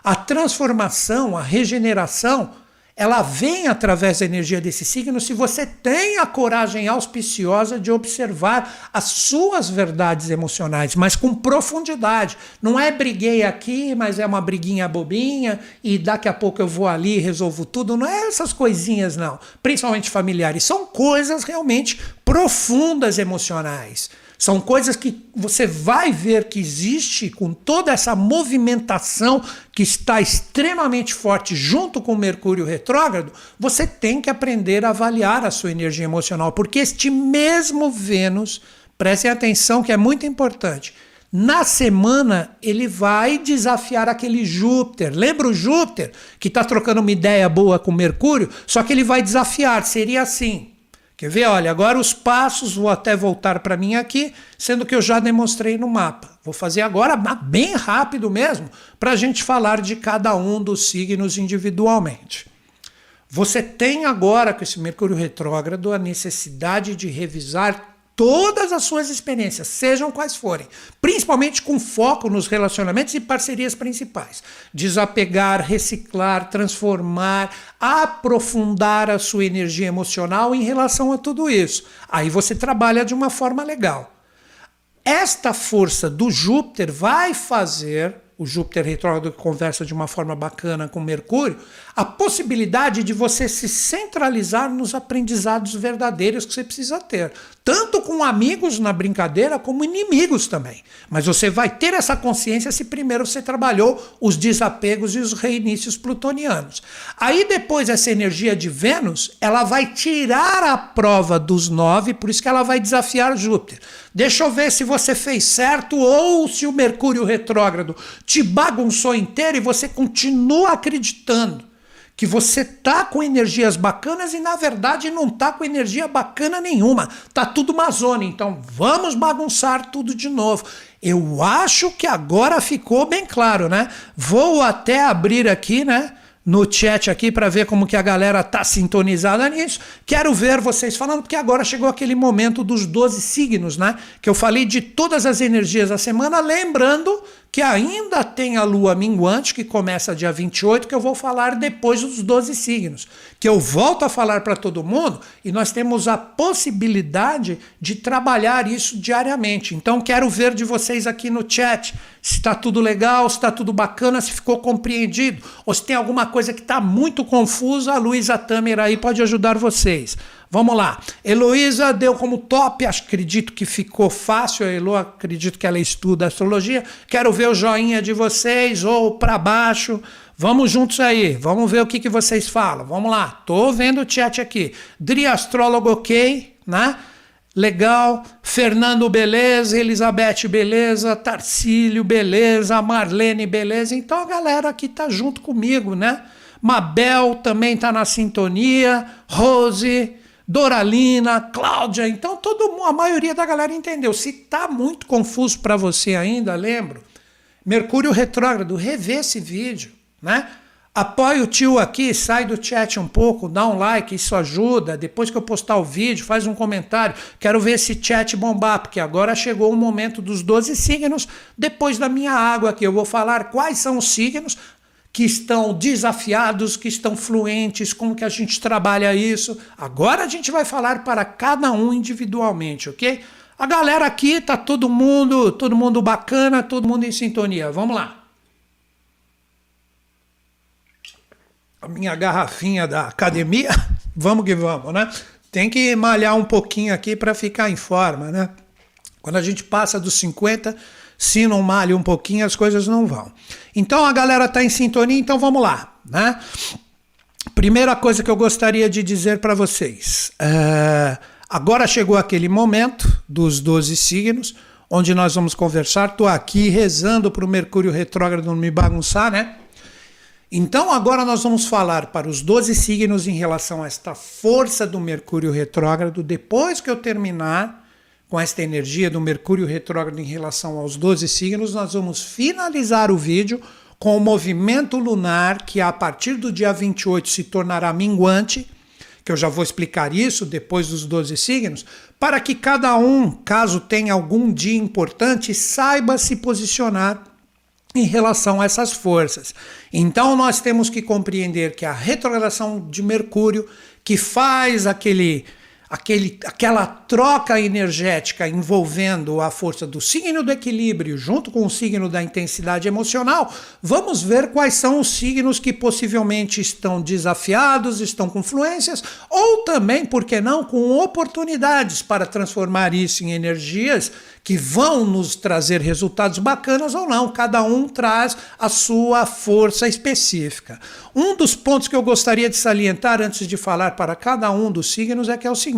A transformação, a regeneração, ela vem através da energia desse signo se você tem a coragem auspiciosa de observar as suas verdades emocionais, mas com profundidade. Não é briguei aqui, mas é uma briguinha bobinha e daqui a pouco eu vou ali e resolvo tudo. Não é essas coisinhas, não. Principalmente familiares. São coisas realmente profundas emocionais. São coisas que você vai ver que existe com toda essa movimentação que está extremamente forte junto com o Mercúrio retrógrado. Você tem que aprender a avaliar a sua energia emocional, porque este mesmo Vênus, prestem atenção que é muito importante. Na semana, ele vai desafiar aquele Júpiter. Lembra o Júpiter que está trocando uma ideia boa com Mercúrio? Só que ele vai desafiar. Seria assim: Quer ver? Olha, agora os passos, vou até voltar para mim aqui, sendo que eu já demonstrei no mapa. Vou fazer agora bem rápido mesmo, para a gente falar de cada um dos signos individualmente. Você tem agora, com esse Mercúrio retrógrado, a necessidade de revisar todas as suas experiências, sejam quais forem, principalmente com foco nos relacionamentos e parcerias principais. Desapegar, reciclar, transformar, aprofundar a sua energia emocional em relação a tudo isso. Aí você trabalha de uma forma legal. Esta força do Júpiter vai fazer o Júpiter retrógrado que conversa de uma forma bacana com Mercúrio, a possibilidade de você se centralizar nos aprendizados verdadeiros que você precisa ter, tanto com amigos na brincadeira como inimigos também. Mas você vai ter essa consciência se primeiro você trabalhou os desapegos e os reinícios plutonianos. Aí depois essa energia de Vênus, ela vai tirar a prova dos nove, por isso que ela vai desafiar Júpiter. Deixa eu ver se você fez certo ou se o Mercúrio retrógrado te bagunçou inteiro e você continua acreditando que você tá com energias bacanas e na verdade não tá com energia bacana nenhuma. Tá tudo uma zona, então vamos bagunçar tudo de novo. Eu acho que agora ficou bem claro, né? Vou até abrir aqui, né? no chat aqui para ver como que a galera tá sintonizada nisso. Quero ver vocês falando, porque agora chegou aquele momento dos 12 signos, né? Que eu falei de todas as energias da semana, lembrando que ainda tem a lua minguante, que começa dia 28, que eu vou falar depois dos 12 signos, que eu volto a falar para todo mundo e nós temos a possibilidade de trabalhar isso diariamente. Então quero ver de vocês aqui no chat se está tudo legal, se está tudo bacana, se ficou compreendido, ou se tem alguma coisa que está muito confusa, a Luísa Tamer aí pode ajudar vocês. Vamos lá. Heloísa deu como top, acredito que ficou fácil. A Elo, acredito que ela estuda astrologia. Quero ver o joinha de vocês ou para baixo. Vamos juntos aí, vamos ver o que, que vocês falam. Vamos lá, tô vendo o chat aqui. Dri Astrólogo, ok, né? Legal. Fernando, beleza. Elizabeth, beleza. Tarcílio, beleza. Marlene, beleza. Então a galera aqui tá junto comigo, né? Mabel também tá na sintonia. Rose. Doralina, Cláudia, então todo a maioria da galera entendeu. Se tá muito confuso para você ainda, lembro, Mercúrio retrógrado, revê esse vídeo, né? Apoie o tio aqui, sai do chat um pouco, dá um like, isso ajuda. Depois que eu postar o vídeo, faz um comentário. Quero ver esse chat bombar, porque agora chegou o momento dos 12 signos. Depois da minha água aqui, eu vou falar quais são os signos que estão desafiados, que estão fluentes, como que a gente trabalha isso. Agora a gente vai falar para cada um individualmente, ok? A galera aqui tá todo mundo, todo mundo bacana, todo mundo em sintonia. Vamos lá. A minha garrafinha da academia, vamos que vamos, né? Tem que malhar um pouquinho aqui para ficar em forma, né? Quando a gente passa dos 50, se não malha um pouquinho, as coisas não vão. Então a galera está em sintonia, então vamos lá, né? Primeira coisa que eu gostaria de dizer para vocês. É, agora chegou aquele momento dos 12 signos, onde nós vamos conversar. Estou aqui rezando para o Mercúrio retrógrado não me bagunçar, né? Então agora nós vamos falar para os 12 signos em relação a esta força do Mercúrio retrógrado. Depois que eu terminar com esta energia do Mercúrio retrógrado em relação aos 12 signos, nós vamos finalizar o vídeo com o movimento lunar, que a partir do dia 28 se tornará minguante, que eu já vou explicar isso depois dos 12 signos, para que cada um, caso tenha algum dia importante, saiba se posicionar em relação a essas forças. Então nós temos que compreender que a retrogradação de Mercúrio, que faz aquele aquele, aquela troca energética envolvendo a força do signo do equilíbrio junto com o signo da intensidade emocional, vamos ver quais são os signos que possivelmente estão desafiados, estão com fluências, ou também, por que não, com oportunidades para transformar isso em energias que vão nos trazer resultados bacanas ou não. Cada um traz a sua força específica. Um dos pontos que eu gostaria de salientar antes de falar para cada um dos signos é que é o seguinte: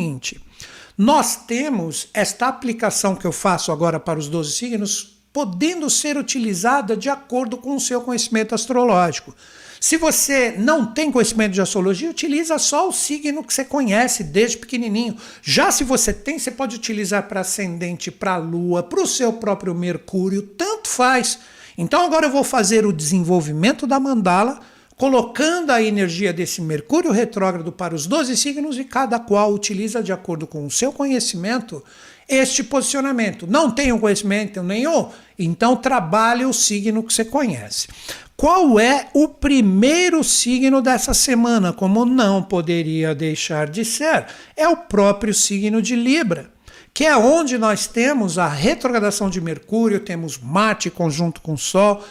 nós temos esta aplicação que eu faço agora para os 12 signos podendo ser utilizada de acordo com o seu conhecimento astrológico. Se você não tem conhecimento de astrologia, utiliza só o signo que você conhece desde pequenininho. Já se você tem, você pode utilizar para ascendente, para lua, para o seu próprio Mercúrio, tanto faz. Então agora eu vou fazer o desenvolvimento da mandala, colocando a energia desse Mercúrio retrógrado para os 12 signos e cada qual utiliza de acordo com o seu conhecimento este posicionamento. Não tenho conhecimento nenhum, então trabalhe o signo que você conhece. Qual é o primeiro signo dessa semana? Como não poderia deixar de ser, é o próprio signo de Libra, que é onde nós temos a retrogradação de Mercúrio, temos Marte conjunto com Sol,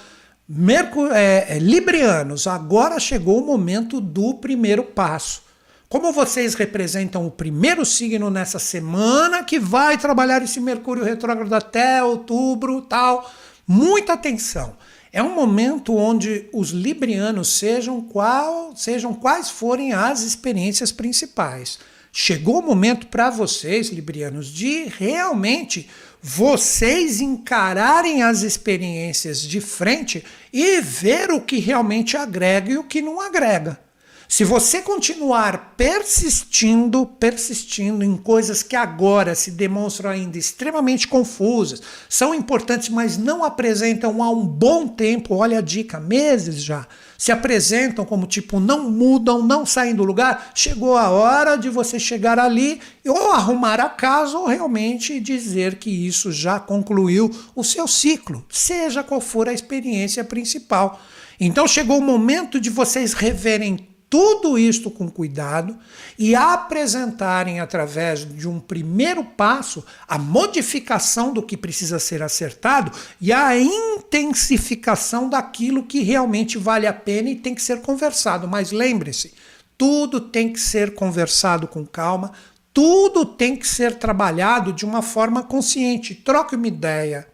Mercur é, é, Librianos, agora chegou o momento do primeiro passo. Como vocês representam o primeiro signo nessa semana que vai trabalhar esse Mercúrio retrógrado até outubro, tal, muita atenção. É um momento onde os librianos sejam qual, sejam quais forem as experiências principais. Chegou o momento para vocês, librianos, de realmente vocês encararem as experiências de frente e ver o que realmente agrega e o que não agrega. Se você continuar persistindo, persistindo em coisas que agora se demonstram ainda extremamente confusas, são importantes, mas não apresentam há um bom tempo, olha a dica, meses já, se apresentam como tipo não mudam, não saem do lugar, chegou a hora de você chegar ali ou arrumar a casa ou realmente dizer que isso já concluiu o seu ciclo, seja qual for a experiência principal. Então chegou o momento de vocês reverem tudo isto com cuidado e apresentarem através de um primeiro passo a modificação do que precisa ser acertado e a intensificação daquilo que realmente vale a pena e tem que ser conversado. Mas lembre-se, tudo tem que ser conversado com calma, tudo tem que ser trabalhado de uma forma consciente. Troque uma ideia,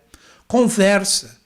conversa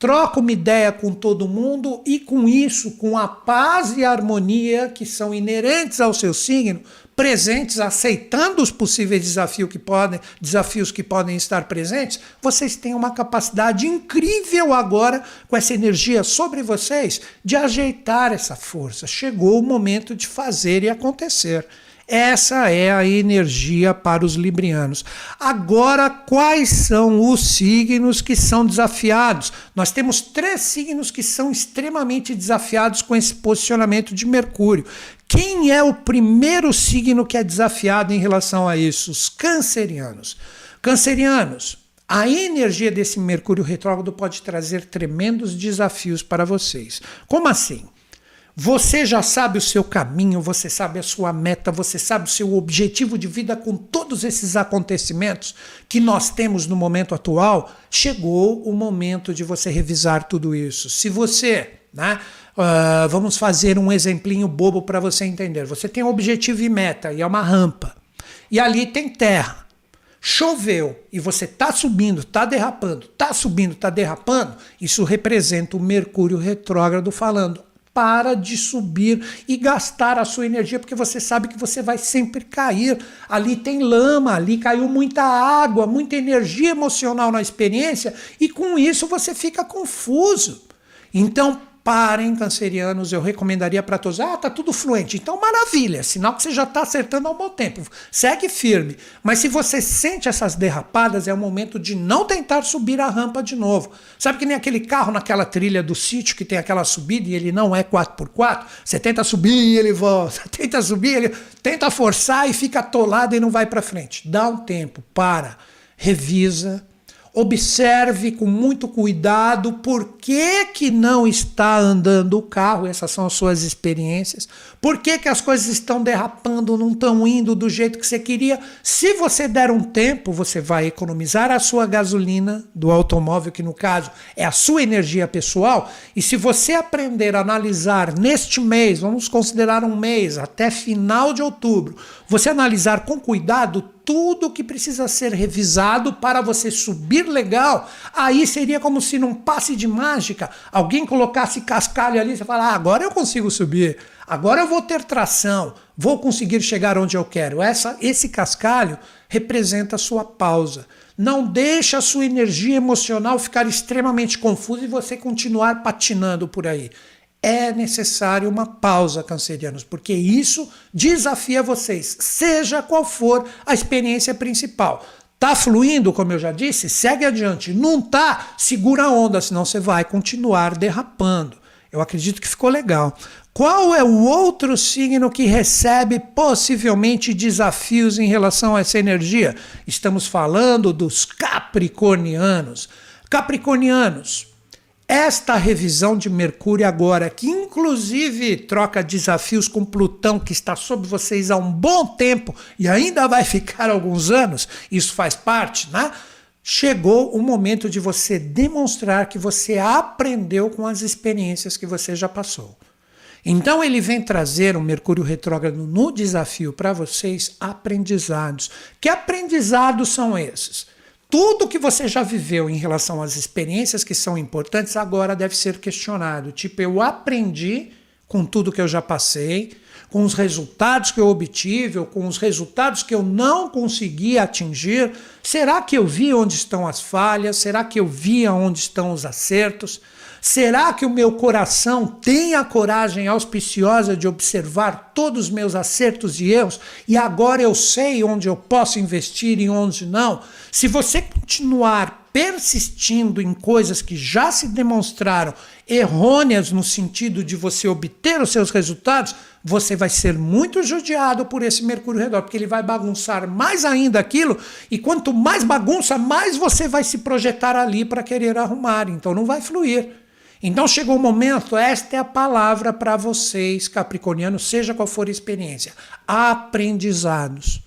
troca uma ideia com todo mundo e com isso, com a paz e a harmonia que são inerentes ao seu signo, presentes, aceitando os possíveis desafios que podem, desafios que podem estar presentes, vocês têm uma capacidade incrível agora com essa energia sobre vocês de ajeitar essa força. Chegou o momento de fazer e acontecer. Essa é a energia para os librianos. Agora, quais são os signos que são desafiados? Nós temos três signos que são extremamente desafiados com esse posicionamento de Mercúrio. Quem é o primeiro signo que é desafiado em relação a isso? Os cancerianos. Cancerianos, a energia desse Mercúrio retrógrado pode trazer tremendos desafios para vocês. Como assim? Você já sabe o seu caminho, você sabe a sua meta, você sabe o seu objetivo de vida com todos esses acontecimentos que nós temos no momento atual. Chegou o momento de você revisar tudo isso. Se você, né, uh, vamos fazer um exemplinho bobo para você entender. Você tem um objetivo e meta e é uma rampa. E ali tem terra. Choveu e você está subindo, está derrapando, está subindo, está derrapando. Isso representa o Mercúrio retrógrado falando: para de subir e gastar a sua energia, porque você sabe que você vai sempre cair. Ali tem lama, ali caiu muita água, muita energia emocional na experiência, e com isso você fica confuso. Então, Parem, cancerianos, eu recomendaria para todos. Ah, tá tudo fluente. Então, maravilha, sinal que você já está acertando ao bom tempo. Segue firme. Mas se você sente essas derrapadas, é o momento de não tentar subir a rampa de novo. Sabe que nem aquele carro naquela trilha do sítio que tem aquela subida e ele não é 4x4? Você tenta subir e ele volta. Tenta subir, ele tenta forçar e fica atolado e não vai para frente. Dá um tempo, para, revisa Observe com muito cuidado por que, que não está andando o carro, essas são as suas experiências. Por que, que as coisas estão derrapando, não estão indo do jeito que você queria? Se você der um tempo, você vai economizar a sua gasolina do automóvel, que no caso é a sua energia pessoal. E se você aprender a analisar neste mês, vamos considerar um mês, até final de outubro, você analisar com cuidado tudo que precisa ser revisado para você subir legal, aí seria como se num passe de mágica alguém colocasse cascalho ali e você falar: ah, agora eu consigo subir, agora eu vou ter tração, vou conseguir chegar onde eu quero. Essa, esse cascalho representa a sua pausa. Não deixa a sua energia emocional ficar extremamente confusa e você continuar patinando por aí é necessário uma pausa, cancerianos, porque isso desafia vocês, seja qual for a experiência principal. Tá fluindo, como eu já disse, segue adiante. Não tá, segura a onda, senão você vai continuar derrapando. Eu acredito que ficou legal. Qual é o outro signo que recebe possivelmente desafios em relação a essa energia? Estamos falando dos capricornianos. Capricornianos, esta revisão de Mercúrio agora, que inclusive troca desafios com Plutão, que está sob vocês há um bom tempo e ainda vai ficar alguns anos, isso faz parte, né? chegou o momento de você demonstrar que você aprendeu com as experiências que você já passou. Então ele vem trazer o Mercúrio retrógrado no desafio para vocês aprendizados. Que aprendizados são esses? Tudo que você já viveu em relação às experiências que são importantes agora deve ser questionado. Tipo, eu aprendi com tudo que eu já passei, com os resultados que eu obtive, ou com os resultados que eu não consegui atingir? Será que eu vi onde estão as falhas? Será que eu vi onde estão os acertos? Será que o meu coração tem a coragem auspiciosa de observar todos os meus acertos e erros e agora eu sei onde eu posso investir e onde não? Se você continuar persistindo em coisas que já se demonstraram errôneas no sentido de você obter os seus resultados, você vai ser muito judiado por esse Mercúrio redor, porque ele vai bagunçar mais ainda aquilo, e quanto mais bagunça, mais você vai se projetar ali para querer arrumar, então não vai fluir. Então chegou o momento, esta é a palavra para vocês, capricornianos, seja qual for a experiência: aprendizados.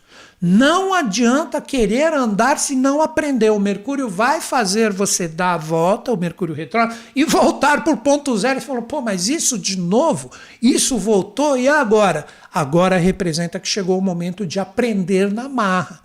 Não adianta querer andar se não aprender. O Mercúrio vai fazer você dar a volta, o Mercúrio retrógrado, e voltar por ponto zero. Você falou, pô, mas isso de novo? Isso voltou e agora? Agora representa que chegou o momento de aprender na marra.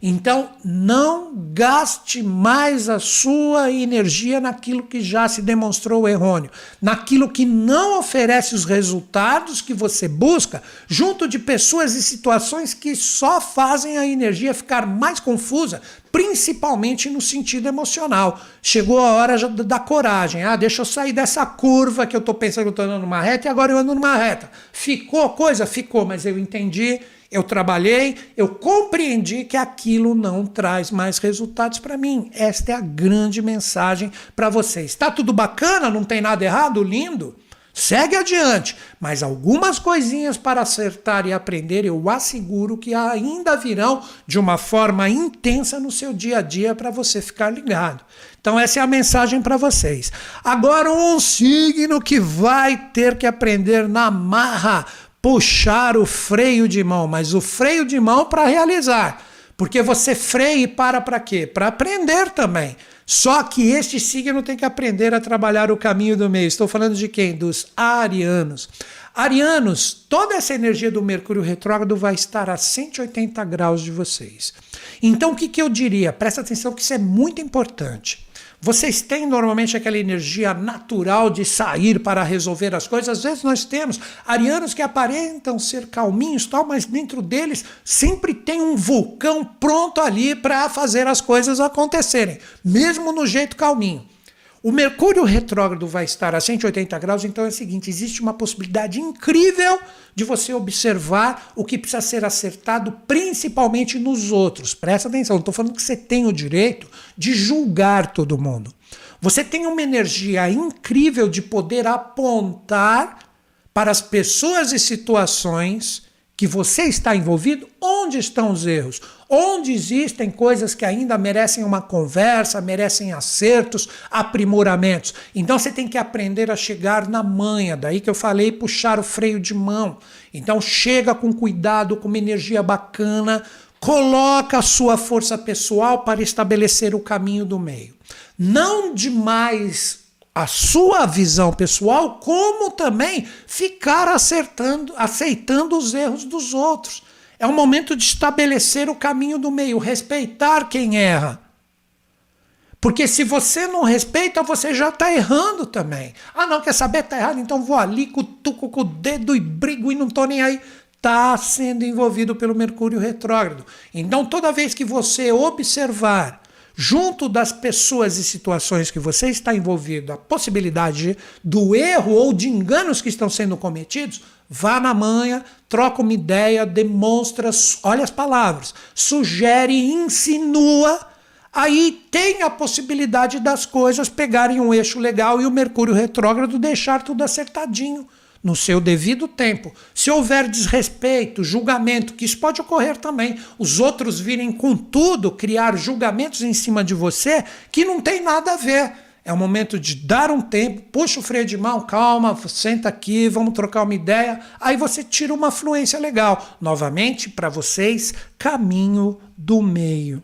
Então, não gaste mais a sua energia naquilo que já se demonstrou errôneo, naquilo que não oferece os resultados que você busca, junto de pessoas e situações que só fazem a energia ficar mais confusa, principalmente no sentido emocional. Chegou a hora da coragem. Ah, deixa eu sair dessa curva que eu estou pensando que eu estou andando numa reta e agora eu ando numa reta. Ficou coisa? Ficou, mas eu entendi eu trabalhei, eu compreendi que aquilo não traz mais resultados para mim. Esta é a grande mensagem para vocês. Está tudo bacana? Não tem nada errado? Lindo? Segue adiante, mas algumas coisinhas para acertar e aprender eu asseguro que ainda virão de uma forma intensa no seu dia a dia para você ficar ligado. Então, essa é a mensagem para vocês. Agora, um signo que vai ter que aprender na marra puxar o freio de mão, mas o freio de mão para realizar. Porque você freia e para para quê? Para aprender também. Só que este signo tem que aprender a trabalhar o caminho do meio. Estou falando de quem? Dos arianos. Arianos, toda essa energia do Mercúrio retrógrado vai estar a 180 graus de vocês. Então, o que, que eu diria? Presta atenção que isso é muito importante. Vocês têm normalmente aquela energia natural de sair para resolver as coisas? Às vezes nós temos arianos que aparentam ser calminhos, tal, mas dentro deles sempre tem um vulcão pronto ali para fazer as coisas acontecerem, mesmo no jeito calminho. O Mercúrio retrógrado vai estar a 180 graus, então é o seguinte: existe uma possibilidade incrível de você observar o que precisa ser acertado, principalmente nos outros. Presta atenção, não estou falando que você tem o direito de julgar todo mundo. Você tem uma energia incrível de poder apontar para as pessoas e situações que você está envolvido, onde estão os erros? Onde existem coisas que ainda merecem uma conversa, merecem acertos, aprimoramentos. Então você tem que aprender a chegar na manha, daí que eu falei puxar o freio de mão. Então chega com cuidado, com uma energia bacana, coloca a sua força pessoal para estabelecer o caminho do meio. Não demais a sua visão pessoal, como também ficar acertando, aceitando os erros dos outros. É o momento de estabelecer o caminho do meio, respeitar quem erra. Porque se você não respeita, você já está errando também. Ah, não, quer saber? Está errado, então vou ali, cutuco com o dedo e brigo e não estou nem aí. Está sendo envolvido pelo Mercúrio retrógrado. Então, toda vez que você observar junto das pessoas e situações que você está envolvido, a possibilidade do erro ou de enganos que estão sendo cometidos, vá na manha, troca uma ideia, demonstra, olha as palavras, sugere, insinua. Aí tem a possibilidade das coisas pegarem um eixo legal e o Mercúrio retrógrado deixar tudo acertadinho no seu devido tempo. Se houver desrespeito, julgamento, que isso pode ocorrer também, os outros virem com tudo criar julgamentos em cima de você que não tem nada a ver. É o momento de dar um tempo, puxa o freio de mão, calma, senta aqui, vamos trocar uma ideia. Aí você tira uma fluência legal. Novamente, para vocês, caminho do meio.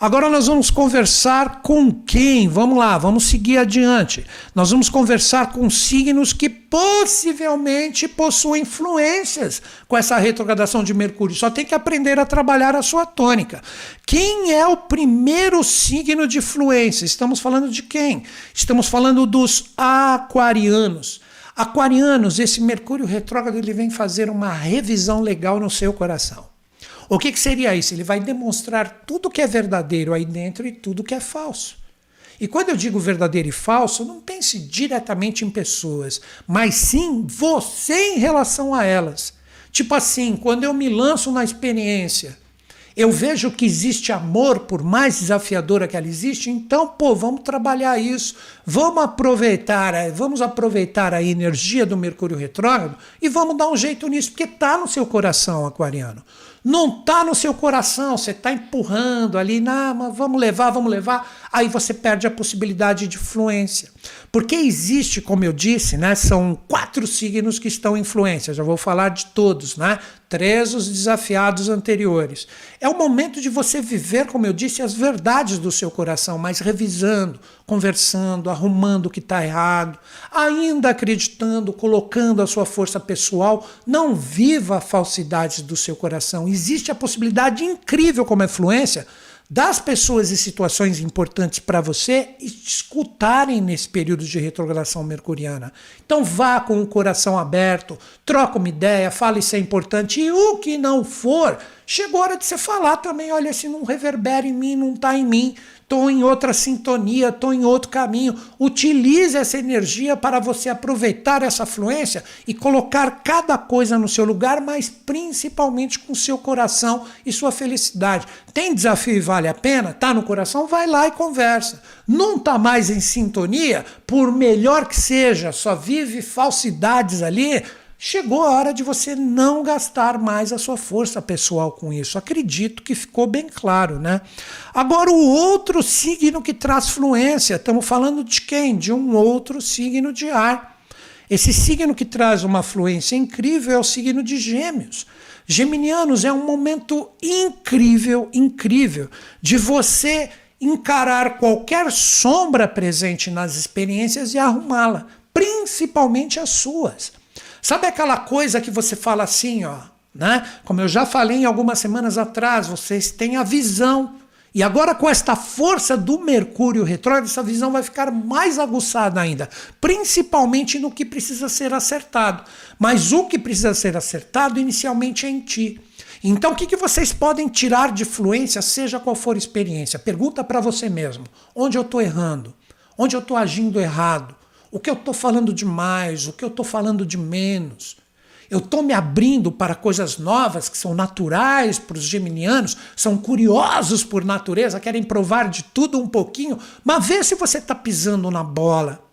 Agora nós vamos conversar com quem? Vamos lá, vamos seguir adiante. Nós vamos conversar com signos que possivelmente possuem influências com essa retrogradação de Mercúrio. Só tem que aprender a trabalhar a sua tônica. Quem é o primeiro signo de influência? Estamos falando de quem? Estamos falando dos aquarianos. Aquarianos, esse Mercúrio retrógrado ele vem fazer uma revisão legal no seu coração. O que, que seria isso? Ele vai demonstrar tudo que é verdadeiro aí dentro e tudo que é falso. E quando eu digo verdadeiro e falso, não pense diretamente em pessoas, mas sim você em relação a elas. Tipo assim, quando eu me lanço na experiência, eu vejo que existe amor, por mais desafiadora que ela existe, então, pô, vamos trabalhar isso, vamos aproveitar, vamos aproveitar a energia do Mercúrio retrógrado e vamos dar um jeito nisso, porque está no seu coração, aquariano. Não está no seu coração, você está empurrando ali, não, mas vamos levar, vamos levar. Aí você perde a possibilidade de fluência. Porque existe, como eu disse, né, são quatro signos que estão em influência. Já vou falar de todos, né? Três os desafiados anteriores. É o momento de você viver, como eu disse, as verdades do seu coração, mas revisando, conversando, arrumando o que está errado, ainda acreditando, colocando a sua força pessoal. Não viva falsidades do seu coração. Existe a possibilidade incrível como influência das pessoas e situações importantes para você escutarem nesse período de retrogradação mercuriana. Então vá com o coração aberto, troca uma ideia, fale se é importante e o que não for, chegou a hora de você falar também, olha, se não reverbera em mim, não está em mim, estou em outra sintonia, estou em outro caminho. Utilize essa energia para você aproveitar essa fluência e colocar cada coisa no seu lugar, mas principalmente com seu coração e sua felicidade. Tem desafio e vale a pena? Tá no coração? Vai lá e conversa. Não tá mais em sintonia? Por melhor que seja, só vive falsidades ali chegou a hora de você não gastar mais a sua força pessoal com isso. Acredito que ficou bem claro, né? Agora, o outro signo que traz fluência, estamos falando de quem? De um outro signo de ar. Esse signo que traz uma fluência incrível é o signo de Gêmeos. Geminianos é um momento incrível, incrível de você encarar qualquer sombra presente nas experiências e arrumá-la, principalmente as suas. Sabe aquela coisa que você fala assim, ó, né? Como eu já falei em algumas semanas atrás, vocês têm a visão. E agora, com esta força do Mercúrio retrógrado, essa visão vai ficar mais aguçada ainda, principalmente no que precisa ser acertado. Mas o que precisa ser acertado inicialmente é em ti. Então, o que, que vocês podem tirar de fluência, seja qual for a experiência? Pergunta para você mesmo: onde eu estou errando? Onde eu estou agindo errado? O que eu estou falando demais, o que eu estou falando de menos. Eu estou me abrindo para coisas novas que são naturais para os geminianos, são curiosos por natureza, querem provar de tudo um pouquinho, mas vê se você está pisando na bola.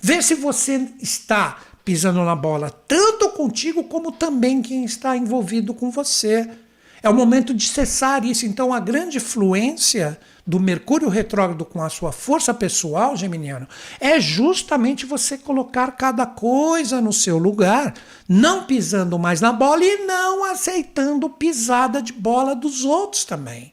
Vê se você está pisando na bola, tanto contigo como também quem está envolvido com você. É o momento de cessar isso. Então, a grande fluência do Mercúrio retrógrado com a sua força pessoal, Geminiano, é justamente você colocar cada coisa no seu lugar, não pisando mais na bola e não aceitando pisada de bola dos outros também.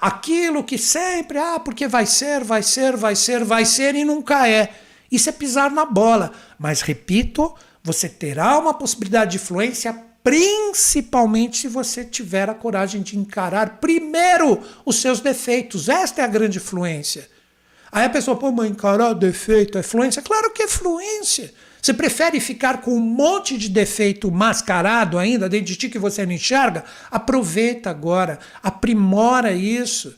Aquilo que sempre, ah, porque vai ser, vai ser, vai ser, vai ser e nunca é. Isso é pisar na bola. Mas repito, você terá uma possibilidade de influência principalmente se você tiver a coragem de encarar primeiro os seus defeitos. Esta é a grande fluência. Aí a pessoa, pô, mas encarar defeito é fluência? Claro que é fluência. Você prefere ficar com um monte de defeito mascarado ainda dentro de ti que você não enxerga? Aproveita agora, aprimora isso.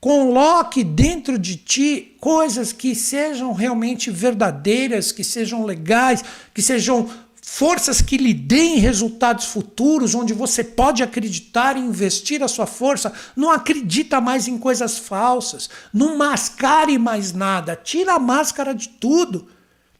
Coloque dentro de ti coisas que sejam realmente verdadeiras, que sejam legais, que sejam forças que lhe deem resultados futuros, onde você pode acreditar e investir a sua força. Não acredita mais em coisas falsas, não mascare mais nada, tira a máscara de tudo,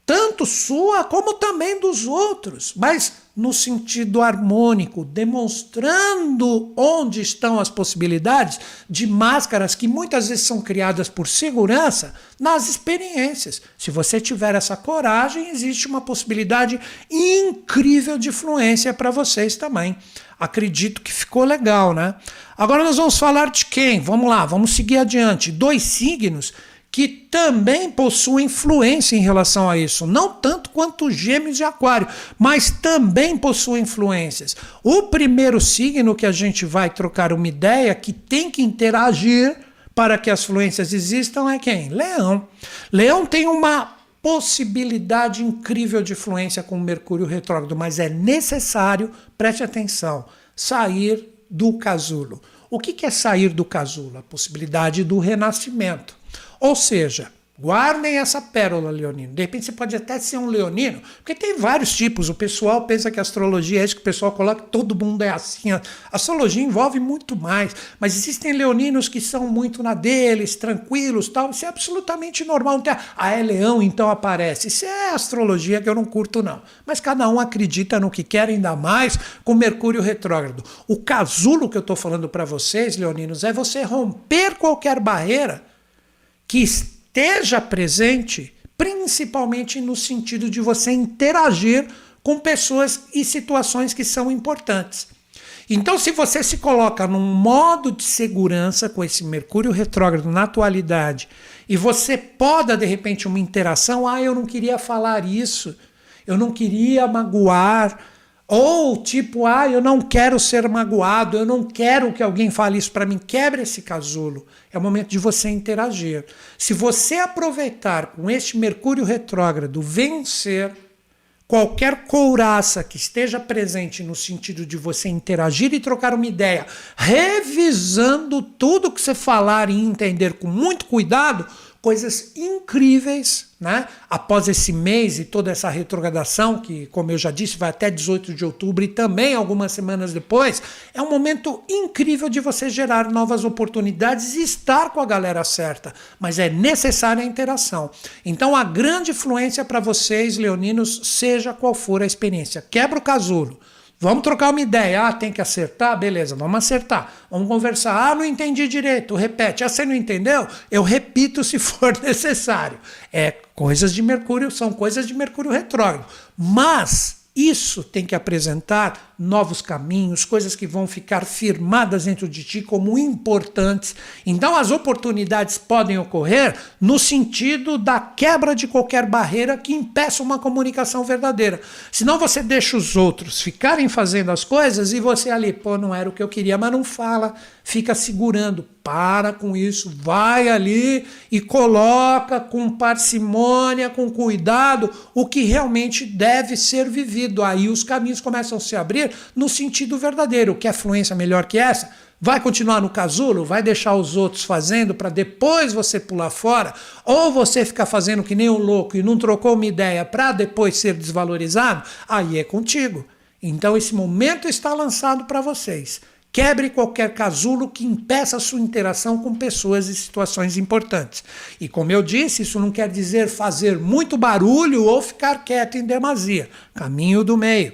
tanto sua como também dos outros. Mas no sentido harmônico, demonstrando onde estão as possibilidades de máscaras que muitas vezes são criadas por segurança nas experiências. Se você tiver essa coragem, existe uma possibilidade incrível de fluência para vocês também. Acredito que ficou legal, né? Agora nós vamos falar de quem? Vamos lá, vamos seguir adiante. Dois signos que também possuem influência em relação a isso, não tanto quanto Gêmeos e Aquário, mas também possuem influências. O primeiro signo que a gente vai trocar uma ideia que tem que interagir para que as fluências existam é quem? Leão. Leão tem uma possibilidade incrível de fluência com Mercúrio retrógrado, mas é necessário, preste atenção, sair do casulo. O que é sair do casulo? A possibilidade do renascimento. Ou seja, Guardem essa pérola, Leonino. De repente você pode até ser um leonino, porque tem vários tipos. O pessoal pensa que astrologia é isso que o pessoal coloca, todo mundo é assim. A astrologia envolve muito mais, mas existem leoninos que são muito na deles, tranquilos, tal. Isso é absolutamente normal. Ah, é leão, então aparece. Isso é astrologia que eu não curto, não. Mas cada um acredita no que quer, ainda mais com Mercúrio retrógrado. O casulo que eu estou falando para vocês, leoninos, é você romper qualquer barreira que esteja presente, principalmente no sentido de você interagir com pessoas e situações que são importantes. Então, se você se coloca num modo de segurança com esse Mercúrio retrógrado na atualidade e você poda de repente uma interação, ah, eu não queria falar isso, eu não queria magoar, ou tipo, ah, eu não quero ser magoado, eu não quero que alguém fale isso para mim. Quebra esse casulo. É o momento de você interagir. Se você aproveitar com este Mercúrio retrógrado, vencer qualquer couraça que esteja presente no sentido de você interagir e trocar uma ideia, revisando tudo que você falar e entender com muito cuidado, coisas incríveis, né? Após esse mês e toda essa retrogradação, que, como eu já disse, vai até 18 de outubro e também algumas semanas depois, é um momento incrível de você gerar novas oportunidades e estar com a galera certa. Mas é necessária a interação. Então, a grande influência para vocês, leoninos, seja qual for a experiência. Quebra o casulo. Vamos trocar uma ideia. Ah, tem que acertar? Beleza, vamos acertar. Vamos conversar. Ah, não entendi direito. Repete. Ah, você não entendeu? Eu repito se for necessário. É coisas de Mercúrio, são coisas de Mercúrio retrógrado. Mas isso tem que apresentar novos caminhos, coisas que vão ficar firmadas dentro de ti como importantes. Então, as oportunidades podem ocorrer no sentido da quebra de qualquer barreira que impeça uma comunicação verdadeira. Senão, você deixa os outros ficarem fazendo as coisas e você ali, pô, não era o que eu queria, mas não fala, fica segurando. Para com isso, vai ali e coloca com parcimônia, com cuidado, o que realmente deve ser vivido. Aí os caminhos começam a se abrir no sentido verdadeiro. Quer fluência melhor que essa? Vai continuar no casulo? Vai deixar os outros fazendo para depois você pular fora? Ou você ficar fazendo que nem um louco e não trocou uma ideia para depois ser desvalorizado? Aí é contigo. Então esse momento está lançado para vocês. Quebre qualquer casulo que impeça a sua interação com pessoas e situações importantes. E como eu disse, isso não quer dizer fazer muito barulho ou ficar quieto em demasia. Caminho do meio.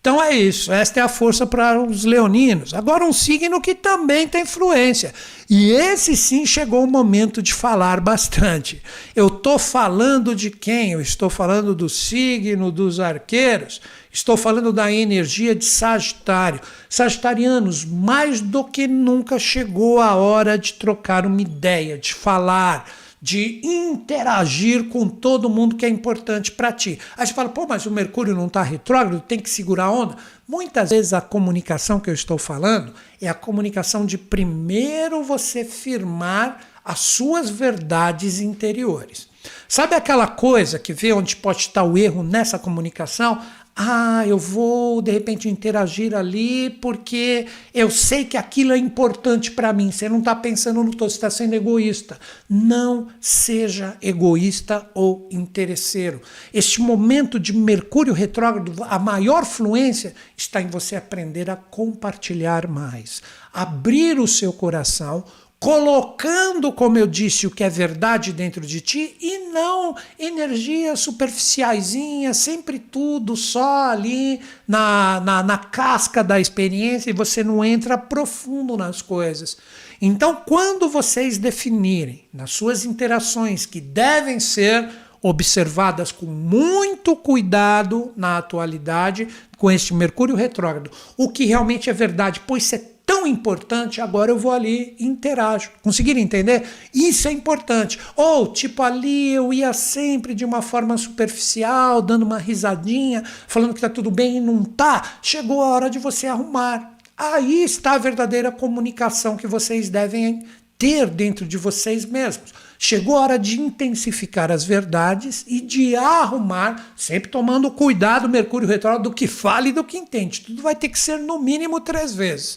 Então é isso, esta é a força para os leoninos. Agora, um signo que também tem influência. E esse sim chegou o momento de falar bastante. Eu estou falando de quem? Eu estou falando do signo dos arqueiros. Estou falando da energia de Sagitário. Sagitarianos, mais do que nunca chegou a hora de trocar uma ideia, de falar de interagir com todo mundo que é importante para ti. Aí você fala, pô, mas o Mercúrio não está retrógrado, tem que segurar a onda. Muitas vezes a comunicação que eu estou falando é a comunicação de primeiro você firmar as suas verdades interiores. Sabe aquela coisa que vê onde pode estar o erro nessa comunicação? Ah, eu vou de repente interagir ali porque eu sei que aquilo é importante para mim. Você não está pensando no todo, você está sendo egoísta. Não seja egoísta ou interesseiro. Este momento de Mercúrio retrógrado, a maior fluência está em você aprender a compartilhar mais, abrir o seu coração colocando, como eu disse, o que é verdade dentro de ti e não energias superficiaisinhas, sempre tudo só ali na, na, na casca da experiência e você não entra profundo nas coisas. Então, quando vocês definirem nas suas interações que devem ser observadas com muito cuidado na atualidade, com este Mercúrio retrógrado, o que realmente é verdade, pois é tão importante, agora eu vou ali e interajo. Conseguiram entender? Isso é importante. Ou, tipo, ali eu ia sempre de uma forma superficial, dando uma risadinha, falando que tá tudo bem e não tá. Chegou a hora de você arrumar. Aí está a verdadeira comunicação que vocês devem ter dentro de vocês mesmos. Chegou a hora de intensificar as verdades e de arrumar, sempre tomando cuidado, Mercúrio retrógrado, do que fala e do que entende. Tudo vai ter que ser no mínimo três vezes.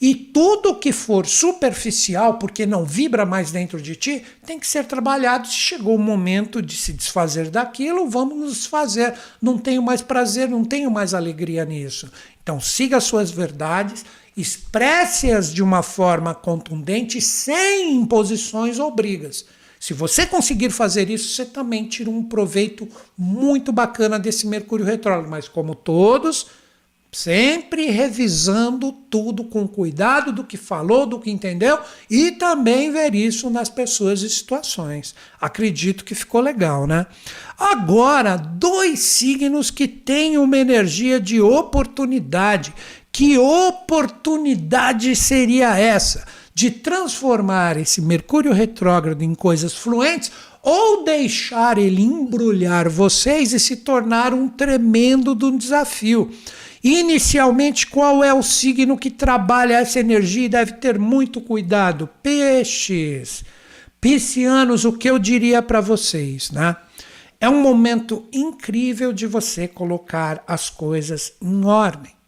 E tudo que for superficial, porque não vibra mais dentro de ti, tem que ser trabalhado. Se chegou o momento de se desfazer daquilo, vamos nos desfazer. Não tenho mais prazer, não tenho mais alegria nisso. Então siga as suas verdades, expresse-as de uma forma contundente, sem imposições ou brigas. Se você conseguir fazer isso, você também tira um proveito muito bacana desse Mercúrio retrógrado. Mas, como todos, sempre revisando tudo com cuidado do que falou, do que entendeu e também ver isso nas pessoas e situações. Acredito que ficou legal, né? Agora, dois signos que têm uma energia de oportunidade. Que oportunidade seria essa? de transformar esse Mercúrio retrógrado em coisas fluentes ou deixar ele embrulhar vocês e se tornar um tremendo de um desafio. Inicialmente, qual é o signo que trabalha essa energia e deve ter muito cuidado? Peixes. Piscianos, o que eu diria para vocês, né? É um momento incrível de você colocar as coisas em ordem.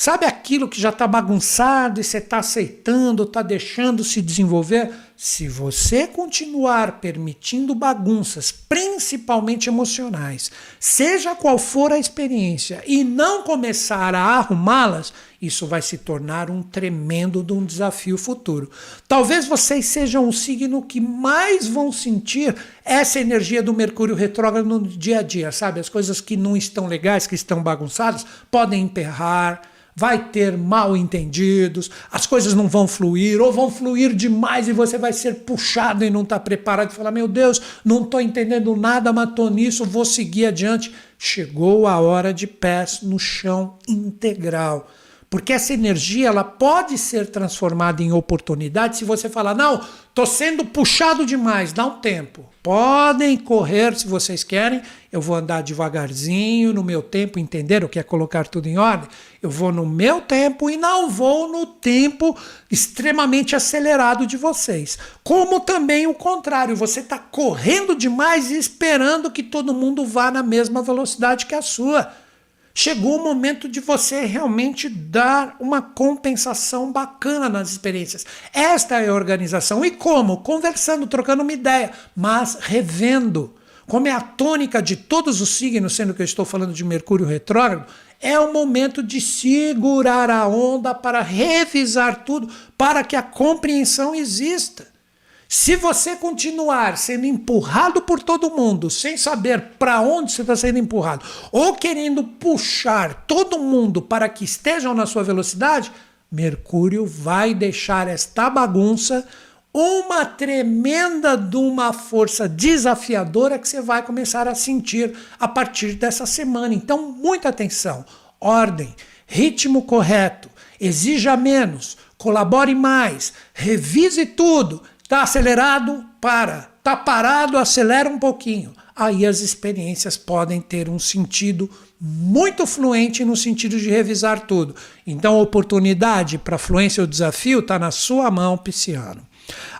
Sabe aquilo que já está bagunçado e você está aceitando, está deixando se desenvolver? Se você continuar permitindo bagunças, principalmente emocionais, seja qual for a experiência, e não começar a arrumá-las, isso vai se tornar um tremendo de um desafio futuro. Talvez vocês sejam o signo que mais vão sentir essa energia do Mercúrio retrógrado no dia a dia, sabe? As coisas que não estão legais, que estão bagunçadas, podem emperrar vai ter mal entendidos, as coisas não vão fluir, ou vão fluir demais e você vai ser puxado e não está preparado e falar: Meu Deus, não estou entendendo nada, mas estou nisso, vou seguir adiante. Chegou a hora de pés no chão integral. Porque essa energia ela pode ser transformada em oportunidade se você falar: não, estou sendo puxado demais, dá um tempo. Podem correr se vocês querem, eu vou andar devagarzinho, no meu tempo, entender o que é colocar tudo em ordem? Eu vou no meu tempo e não vou no tempo extremamente acelerado de vocês. Como também o contrário, você está correndo demais e esperando que todo mundo vá na mesma velocidade que a sua. Chegou o momento de você realmente dar uma compensação bacana nas experiências. Esta é a organização. E como? Conversando, trocando uma ideia, mas revendo. Como é a tônica de todos os signos, sendo que eu estou falando de Mercúrio retrógrado, é o momento de segurar a onda para revisar tudo, para que a compreensão exista. Se você continuar sendo empurrado por todo mundo, sem saber para onde você está sendo empurrado, ou querendo puxar todo mundo para que estejam na sua velocidade, Mercúrio vai deixar esta bagunça uma tremenda de uma força desafiadora que você vai começar a sentir a partir dessa semana. Então, muita atenção, ordem, ritmo correto, exija menos, colabore mais, revise tudo Está acelerado? Para. Está parado? Acelera um pouquinho. Aí as experiências podem ter um sentido muito fluente no sentido de revisar tudo. Então, a oportunidade para fluência ou desafio está na sua mão, pisciano.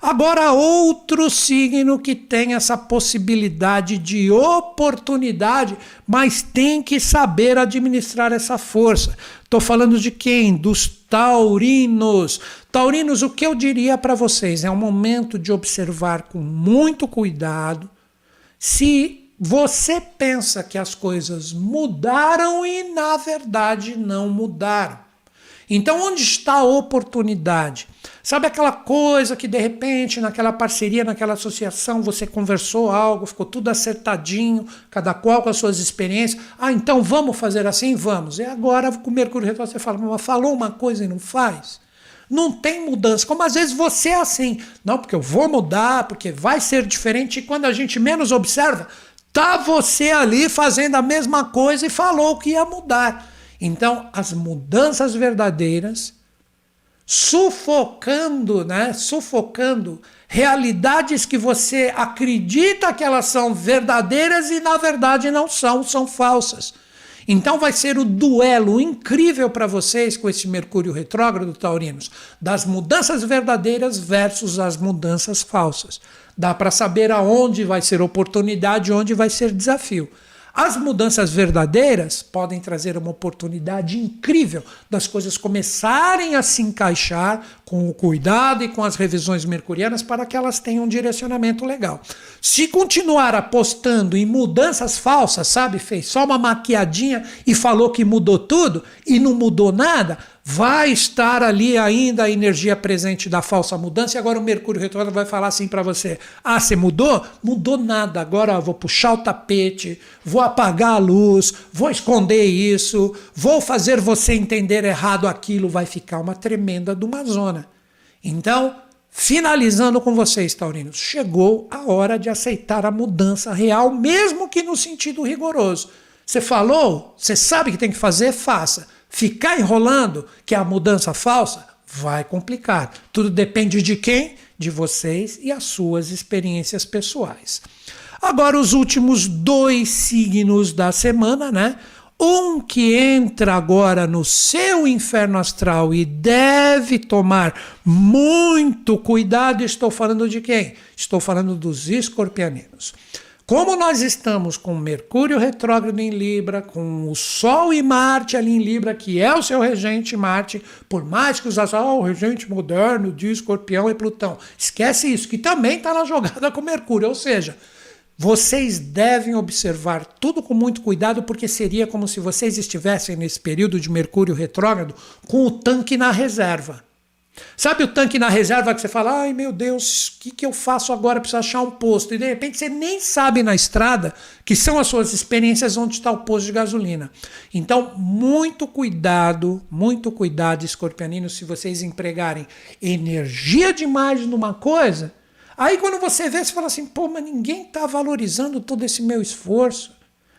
Agora, outro signo que tem essa possibilidade de oportunidade, mas tem que saber administrar essa força. Estou falando de quem? Dos taurinos. Taurinos, o que eu diria para vocês? É um momento de observar com muito cuidado se você pensa que as coisas mudaram e, na verdade, não mudaram. Então, onde está a oportunidade? Sabe aquela coisa que de repente, naquela parceria, naquela associação, você conversou algo, ficou tudo acertadinho, cada qual com as suas experiências. Ah, então vamos fazer assim? Vamos. E agora, com o Mercúrio Retrógrado, você fala, mas falou uma coisa e não faz? Não tem mudança. Como às vezes você é assim. Não, porque eu vou mudar, porque vai ser diferente. E quando a gente menos observa, tá você ali fazendo a mesma coisa e falou que ia mudar. Então, as mudanças verdadeiras, sufocando, né? Sufocando realidades que você acredita que elas são verdadeiras e na verdade não são, são falsas. Então vai ser o duelo incrível para vocês com esse Mercúrio retrógrado, taurinos, das mudanças verdadeiras versus as mudanças falsas. Dá para saber aonde vai ser oportunidade onde vai ser desafio. As mudanças verdadeiras podem trazer uma oportunidade incrível das coisas começarem a se encaixar com o cuidado e com as revisões mercurianas para que elas tenham um direcionamento legal. Se continuar apostando em mudanças falsas, sabe, fez só uma maquiadinha e falou que mudou tudo e não mudou nada, vai estar ali ainda a energia presente da falsa mudança. E agora o Mercúrio retrógrado vai falar assim para você: Ah, você mudou? Mudou nada. Agora vou puxar o tapete, vou apagar a luz, vou esconder isso, vou fazer você entender errado aquilo. Vai ficar uma tremenda de uma zona. Então, finalizando com vocês, Taurinos, chegou a hora de aceitar a mudança real, mesmo que no sentido rigoroso. Você falou, você sabe que tem que fazer, faça. Ficar enrolando, que é a mudança falsa, vai complicar. Tudo depende de quem? De vocês e as suas experiências pessoais. Agora, os últimos dois signos da semana, né? Um que entra agora no seu inferno astral e deve tomar muito cuidado, estou falando de quem? Estou falando dos escorpianinos. Como nós estamos com Mercúrio retrógrado em Libra, com o Sol e Marte ali em Libra, que é o seu regente Marte, por mais que os ah, o regente moderno de Escorpião e Plutão, esquece isso, que também está na jogada com Mercúrio, ou seja, vocês devem observar tudo com muito cuidado, porque seria como se vocês estivessem nesse período de Mercúrio retrógrado com o tanque na reserva. Sabe o tanque na reserva que você fala, ai meu Deus, o que, que eu faço agora? Preciso achar um posto. E de repente você nem sabe na estrada que são as suas experiências onde está o posto de gasolina. Então, muito cuidado, muito cuidado, escorpianinos, se vocês empregarem energia demais numa coisa. Aí quando você vê, você fala assim, pô, mas ninguém está valorizando todo esse meu esforço.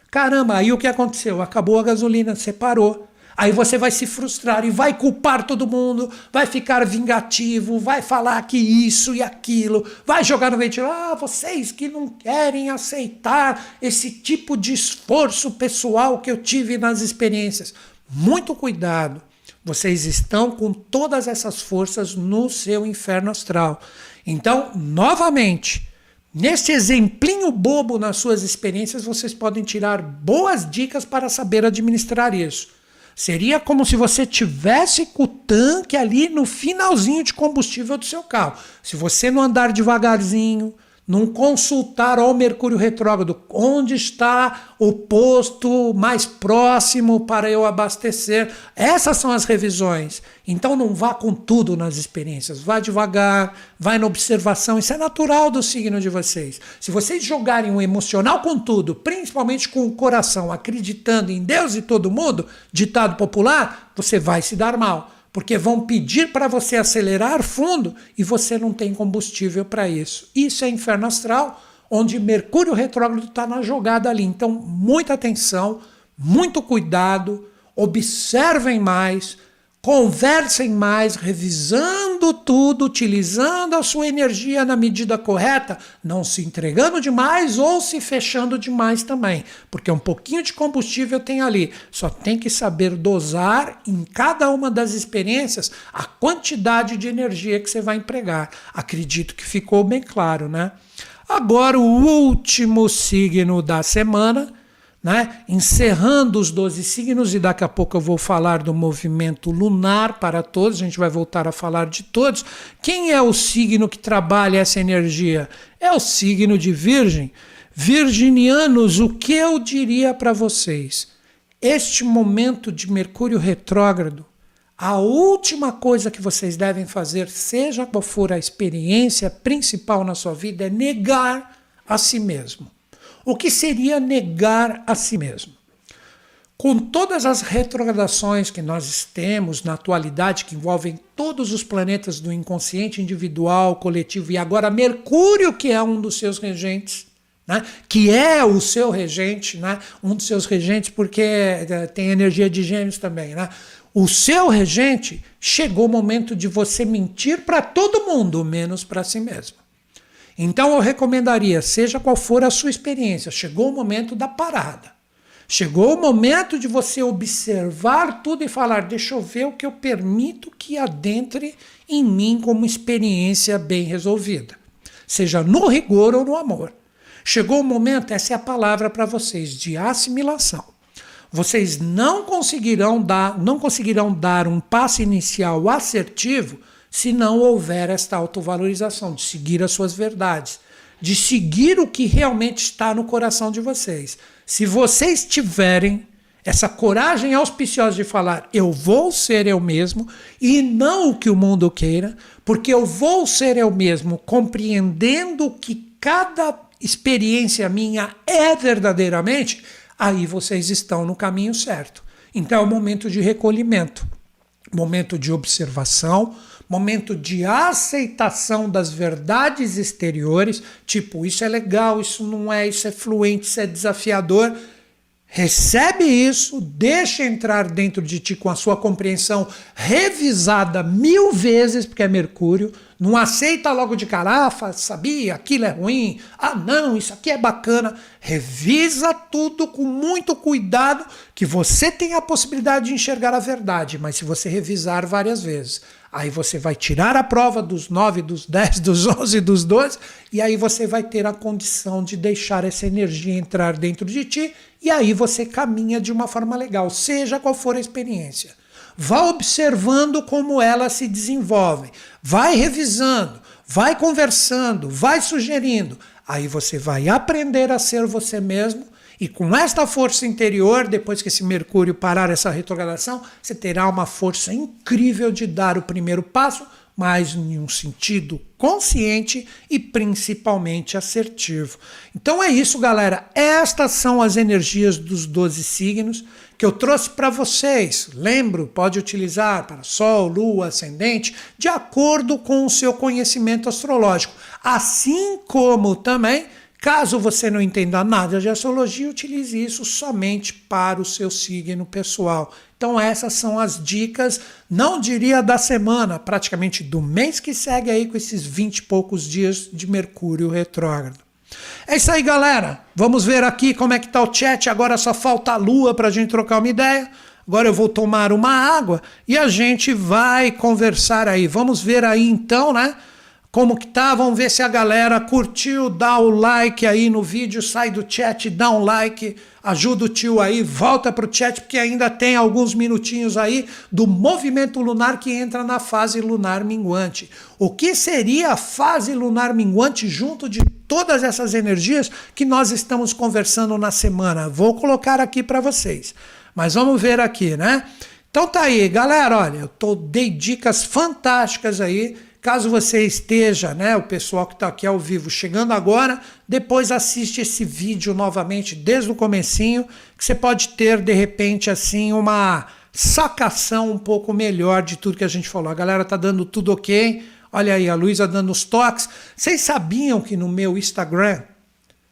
Caramba, aí o que aconteceu? Acabou a gasolina, você parou. Aí você vai se frustrar e vai culpar todo mundo, vai ficar vingativo, vai falar que isso e aquilo, vai jogar no ventilador. Ah, vocês que não querem aceitar esse tipo de esforço pessoal que eu tive nas experiências. Muito cuidado. Vocês estão com todas essas forças no seu inferno astral. Então, novamente, nesse exemplinho bobo nas suas experiências, vocês podem tirar boas dicas para saber administrar isso. Seria como se você tivesse com o tanque ali no finalzinho de combustível do seu carro. Se você não andar devagarzinho, não consultar ao Mercúrio retrógrado onde está o posto mais próximo para eu abastecer. Essas são as revisões. Então não vá com tudo nas experiências, vá devagar, vai na observação. Isso é natural do signo de vocês. Se vocês jogarem o emocional com tudo, principalmente com o coração, acreditando em Deus e todo mundo, ditado popular, você vai se dar mal porque vão pedir para você acelerar fundo e você não tem combustível para isso. Isso é inferno astral, onde Mercúrio retrógrado está na jogada ali. Então, muita atenção, muito cuidado, observem mais Conversem mais, revisando tudo, utilizando a sua energia na medida correta, não se entregando demais ou se fechando demais também, porque um pouquinho de combustível tem ali. Só tem que saber dosar em cada uma das experiências a quantidade de energia que você vai empregar. Acredito que ficou bem claro, né? Agora, o último signo da semana né? encerrando os 12 signos, e daqui a pouco eu vou falar do movimento lunar para todos, a gente vai voltar a falar de todos. Quem é o signo que trabalha essa energia? É o signo de Virgem. Virginianos, o que eu diria para vocês? Este momento de Mercúrio retrógrado a última coisa que vocês devem fazer, seja qual for a experiência principal na sua vida, é negar a si mesmo. O que seria negar a si mesmo? Com todas as retrogradações que nós temos na atualidade, que envolvem todos os planetas do inconsciente individual, coletivo, e agora Mercúrio, que é um dos seus regentes, né? que é o seu regente, né? um dos seus regentes, porque eh, tem energia de gêmeos também. Né? O seu regente, chegou o momento de você mentir para todo mundo, menos para si mesmo. Então eu recomendaria, seja qual for a sua experiência, chegou o momento da parada. Chegou o momento de você observar tudo e falar: deixa eu ver o que eu permito que adentre em mim como experiência bem resolvida, seja no rigor ou no amor. Chegou o momento, essa é a palavra para vocês, de assimilação. Vocês não conseguirão dar, não conseguirão dar um passo inicial assertivo se não houver esta autovalorização, de seguir as suas verdades, de seguir o que realmente está no coração de vocês. Se vocês tiverem essa coragem auspiciosa de falar, eu vou ser eu mesmo e não o que o mundo queira, porque eu vou ser eu mesmo, compreendendo que cada experiência minha é verdadeiramente, aí vocês estão no caminho certo. Então é o momento de recolhimento, momento de observação, momento de aceitação das verdades exteriores, tipo, isso é legal, isso não é, isso é fluente, isso é desafiador. Recebe isso, deixa entrar dentro de ti com a sua compreensão revisada mil vezes, porque é Mercúrio. Não aceita logo de carafa, sabia, aquilo é ruim. Ah, não, isso aqui é bacana. Revisa tudo com muito cuidado, que você tem a possibilidade de enxergar a verdade, mas se você revisar várias vezes, Aí você vai tirar a prova dos 9, dos 10, dos 11, dos 12, e aí você vai ter a condição de deixar essa energia entrar dentro de ti, e aí você caminha de uma forma legal, seja qual for a experiência. Vá observando como ela se desenvolve, vai revisando, vai conversando, vai sugerindo. Aí você vai aprender a ser você mesmo e com esta força interior, depois que esse Mercúrio parar essa retrogradação, você terá uma força incrível de dar o primeiro passo, mas em um sentido consciente e principalmente assertivo. Então é isso, galera. Estas são as energias dos 12 signos que eu trouxe para vocês. Lembro, pode utilizar para Sol, Lua, Ascendente, de acordo com o seu conhecimento astrológico. Assim como também Caso você não entenda nada de astrologia, utilize isso somente para o seu signo pessoal. Então, essas são as dicas, não diria da semana, praticamente do mês que segue aí com esses 20 e poucos dias de Mercúrio retrógrado. É isso aí, galera. Vamos ver aqui como é que tá o chat. Agora só falta a lua para a gente trocar uma ideia. Agora eu vou tomar uma água e a gente vai conversar aí. Vamos ver aí então, né? Como que tá? Vamos ver se a galera curtiu, dá o like aí no vídeo, sai do chat, dá um like, ajuda o tio aí, volta pro chat porque ainda tem alguns minutinhos aí do movimento lunar que entra na fase lunar minguante. O que seria a fase lunar minguante junto de todas essas energias que nós estamos conversando na semana? Vou colocar aqui para vocês. Mas vamos ver aqui, né? Então tá aí, galera, olha, eu tô dei dicas fantásticas aí Caso você esteja, né, o pessoal que está aqui ao vivo chegando agora, depois assiste esse vídeo novamente desde o comecinho, que você pode ter de repente assim uma sacação um pouco melhor de tudo que a gente falou. A galera tá dando tudo ok. Olha aí a Luísa dando os toques. Vocês sabiam que no meu Instagram,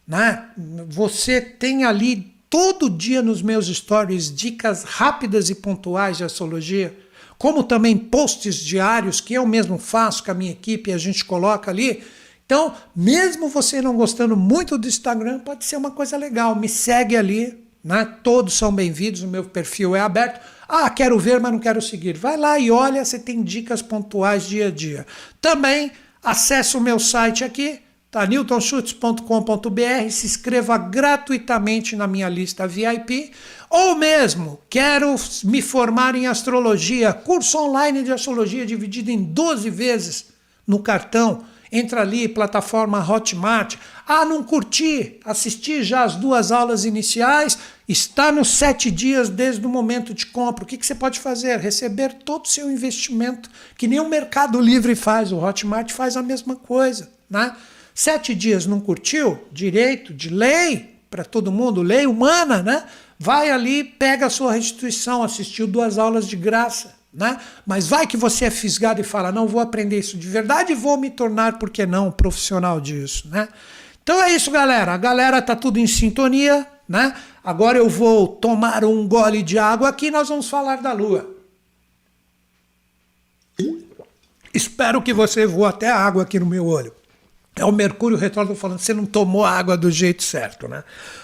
né, você tem ali todo dia nos meus stories dicas rápidas e pontuais de astrologia? Como também posts diários que eu mesmo faço com a minha equipe e a gente coloca ali. Então, mesmo você não gostando muito do Instagram, pode ser uma coisa legal. Me segue ali, né? Todos são bem-vindos, o meu perfil é aberto. Ah, quero ver, mas não quero seguir. Vai lá e olha, você tem dicas pontuais dia a dia. Também acesse o meu site aqui, tá? newtonschutz.com.br, se inscreva gratuitamente na minha lista VIP, ou mesmo quero me formar em astrologia, curso online de astrologia dividido em 12 vezes no cartão. Entra ali, plataforma Hotmart. Ah, não curti, assisti já as duas aulas iniciais, está nos sete dias desde o momento de compra. O que, que você pode fazer? Receber todo o seu investimento, que nem o Mercado Livre faz, o Hotmart faz a mesma coisa. Né? Sete dias não curtiu? Direito de lei para todo mundo, lei humana, né? Vai ali, pega a sua restituição, assistiu duas aulas de graça. Né? Mas vai que você é fisgado e fala: não, vou aprender isso de verdade e vou me tornar, por que não, profissional disso. Né? Então é isso, galera. A galera tá tudo em sintonia. Né? Agora eu vou tomar um gole de água aqui e nós vamos falar da Lua. Espero que você voe até a água aqui no meu olho. É o Mercúrio retrógrado falando, você não tomou a água do jeito certo, né?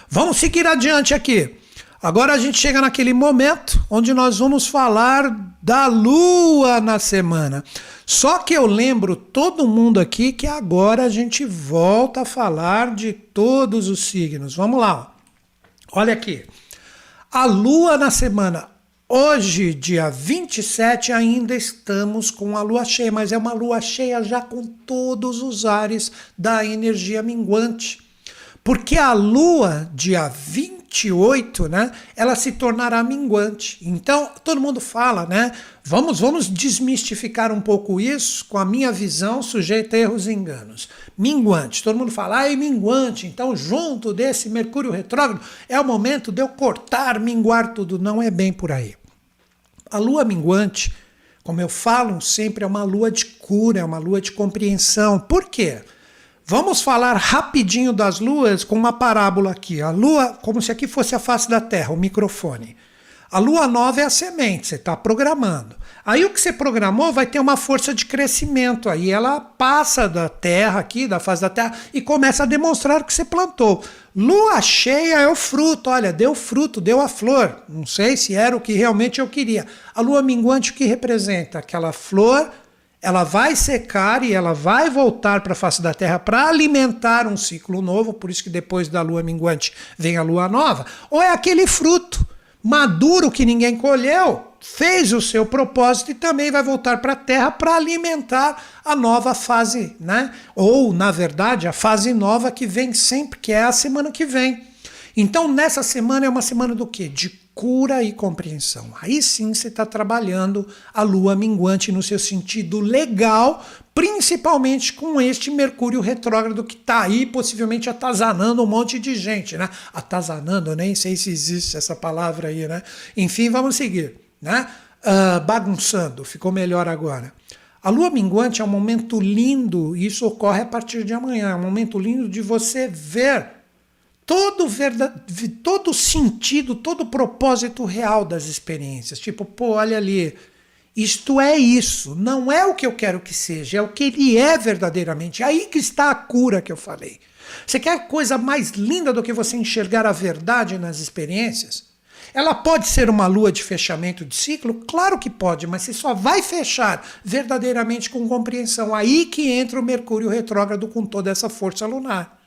Vamos seguir adiante aqui. Agora a gente chega naquele momento onde nós vamos falar da lua na semana. Só que eu lembro todo mundo aqui que agora a gente volta a falar de todos os signos. Vamos lá. Olha aqui. A lua na semana. Hoje, dia 27, ainda estamos com a lua cheia, mas é uma lua cheia já com todos os ares da energia minguante. Porque a lua, dia 28, né, ela se tornará minguante. Então, todo mundo fala, né? Vamos, vamos desmistificar um pouco isso com a minha visão sujeita a erros e enganos. Minguante, todo mundo fala, é minguante, então junto desse Mercúrio retrógrado é o momento de eu cortar, minguar tudo. Não é bem por aí. A lua minguante, como eu falo sempre, é uma lua de cura, é uma lua de compreensão. Por quê? Vamos falar rapidinho das luas com uma parábola aqui. A lua, como se aqui fosse a face da Terra, o microfone. A lua nova é a semente, você está programando. Aí o que você programou vai ter uma força de crescimento. Aí ela passa da Terra aqui, da face da Terra, e começa a demonstrar o que você plantou. Lua cheia é o fruto, olha, deu fruto, deu a flor. Não sei se era o que realmente eu queria. A lua minguante o que representa? Aquela flor ela vai secar e ela vai voltar para a face da Terra para alimentar um ciclo novo, por isso que depois da lua minguante vem a lua nova, ou é aquele fruto maduro que ninguém colheu, fez o seu propósito e também vai voltar para a Terra para alimentar a nova fase, né? Ou, na verdade, a fase nova que vem sempre, que é a semana que vem. Então, nessa semana é uma semana do quê? De cura e compreensão. Aí sim você está trabalhando a lua minguante no seu sentido legal, principalmente com este Mercúrio retrógrado que está aí, possivelmente atazanando um monte de gente, né? Atazanando, nem sei se existe essa palavra aí, né? Enfim, vamos seguir, né? Uh, bagunçando, ficou melhor agora. A lua minguante é um momento lindo, e isso ocorre a partir de amanhã, é um momento lindo de você ver todo verdade, todo sentido, todo propósito real das experiências. Tipo, pô, olha ali, isto é isso, não é o que eu quero que seja, é o que ele é verdadeiramente. É aí que está a cura que eu falei. Você quer coisa mais linda do que você enxergar a verdade nas experiências? Ela pode ser uma lua de fechamento de ciclo? Claro que pode, mas você só vai fechar verdadeiramente com compreensão. Aí que entra o Mercúrio retrógrado com toda essa força lunar.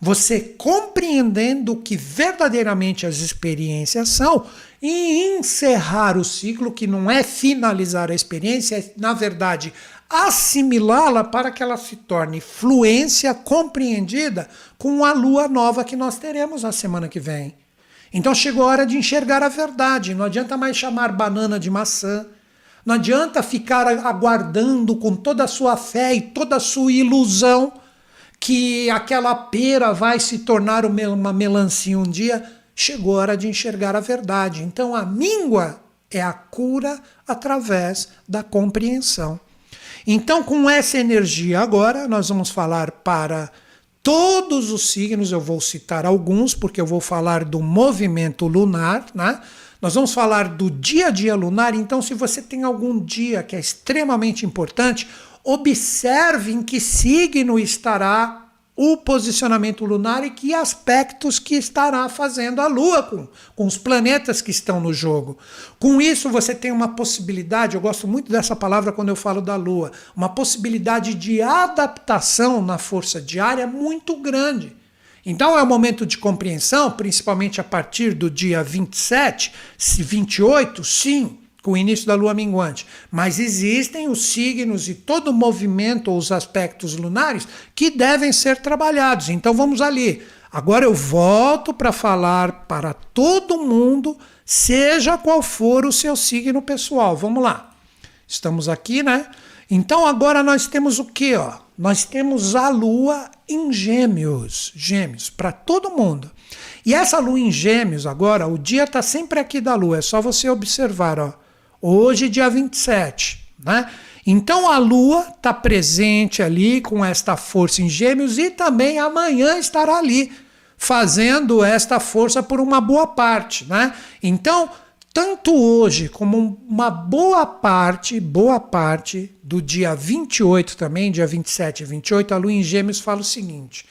Você compreendendo o que verdadeiramente as experiências são e encerrar o ciclo, que não é finalizar a experiência, é, na verdade, assimilá-la para que ela se torne fluência compreendida com a lua nova que nós teremos na semana que vem. Então chegou a hora de enxergar a verdade. Não adianta mais chamar banana de maçã. Não adianta ficar aguardando com toda a sua fé e toda a sua ilusão que aquela pera vai se tornar uma melancia um dia, chegou a hora de enxergar a verdade. Então a míngua é a cura através da compreensão. Então, com essa energia agora, nós vamos falar para todos os signos, eu vou citar alguns, porque eu vou falar do movimento lunar, né? Nós vamos falar do dia a dia lunar, então, se você tem algum dia que é extremamente importante, observe em que signo estará o posicionamento lunar e que aspectos que estará fazendo a Lua com, com os planetas que estão no jogo. Com isso, você tem uma possibilidade, eu gosto muito dessa palavra quando eu falo da Lua, uma possibilidade de adaptação na força diária muito grande. Então é um momento de compreensão, principalmente a partir do dia 27, 28, sim, com o início da lua minguante. Mas existem os signos e todo o movimento ou os aspectos lunares que devem ser trabalhados. Então vamos ali. Agora eu volto para falar para todo mundo, seja qual for o seu signo pessoal. Vamos lá. Estamos aqui, né? Então agora nós temos o que, ó? Nós temos a lua em Gêmeos, Gêmeos para todo mundo. E essa lua em Gêmeos agora, o dia está sempre aqui da lua, é só você observar, ó. Hoje, dia 27, né? Então a Lua está presente ali com esta força em Gêmeos e também amanhã estará ali fazendo esta força por uma boa parte, né? Então, tanto hoje como uma boa parte, boa parte do dia 28 também, dia 27 e 28, a Lua em Gêmeos fala o seguinte: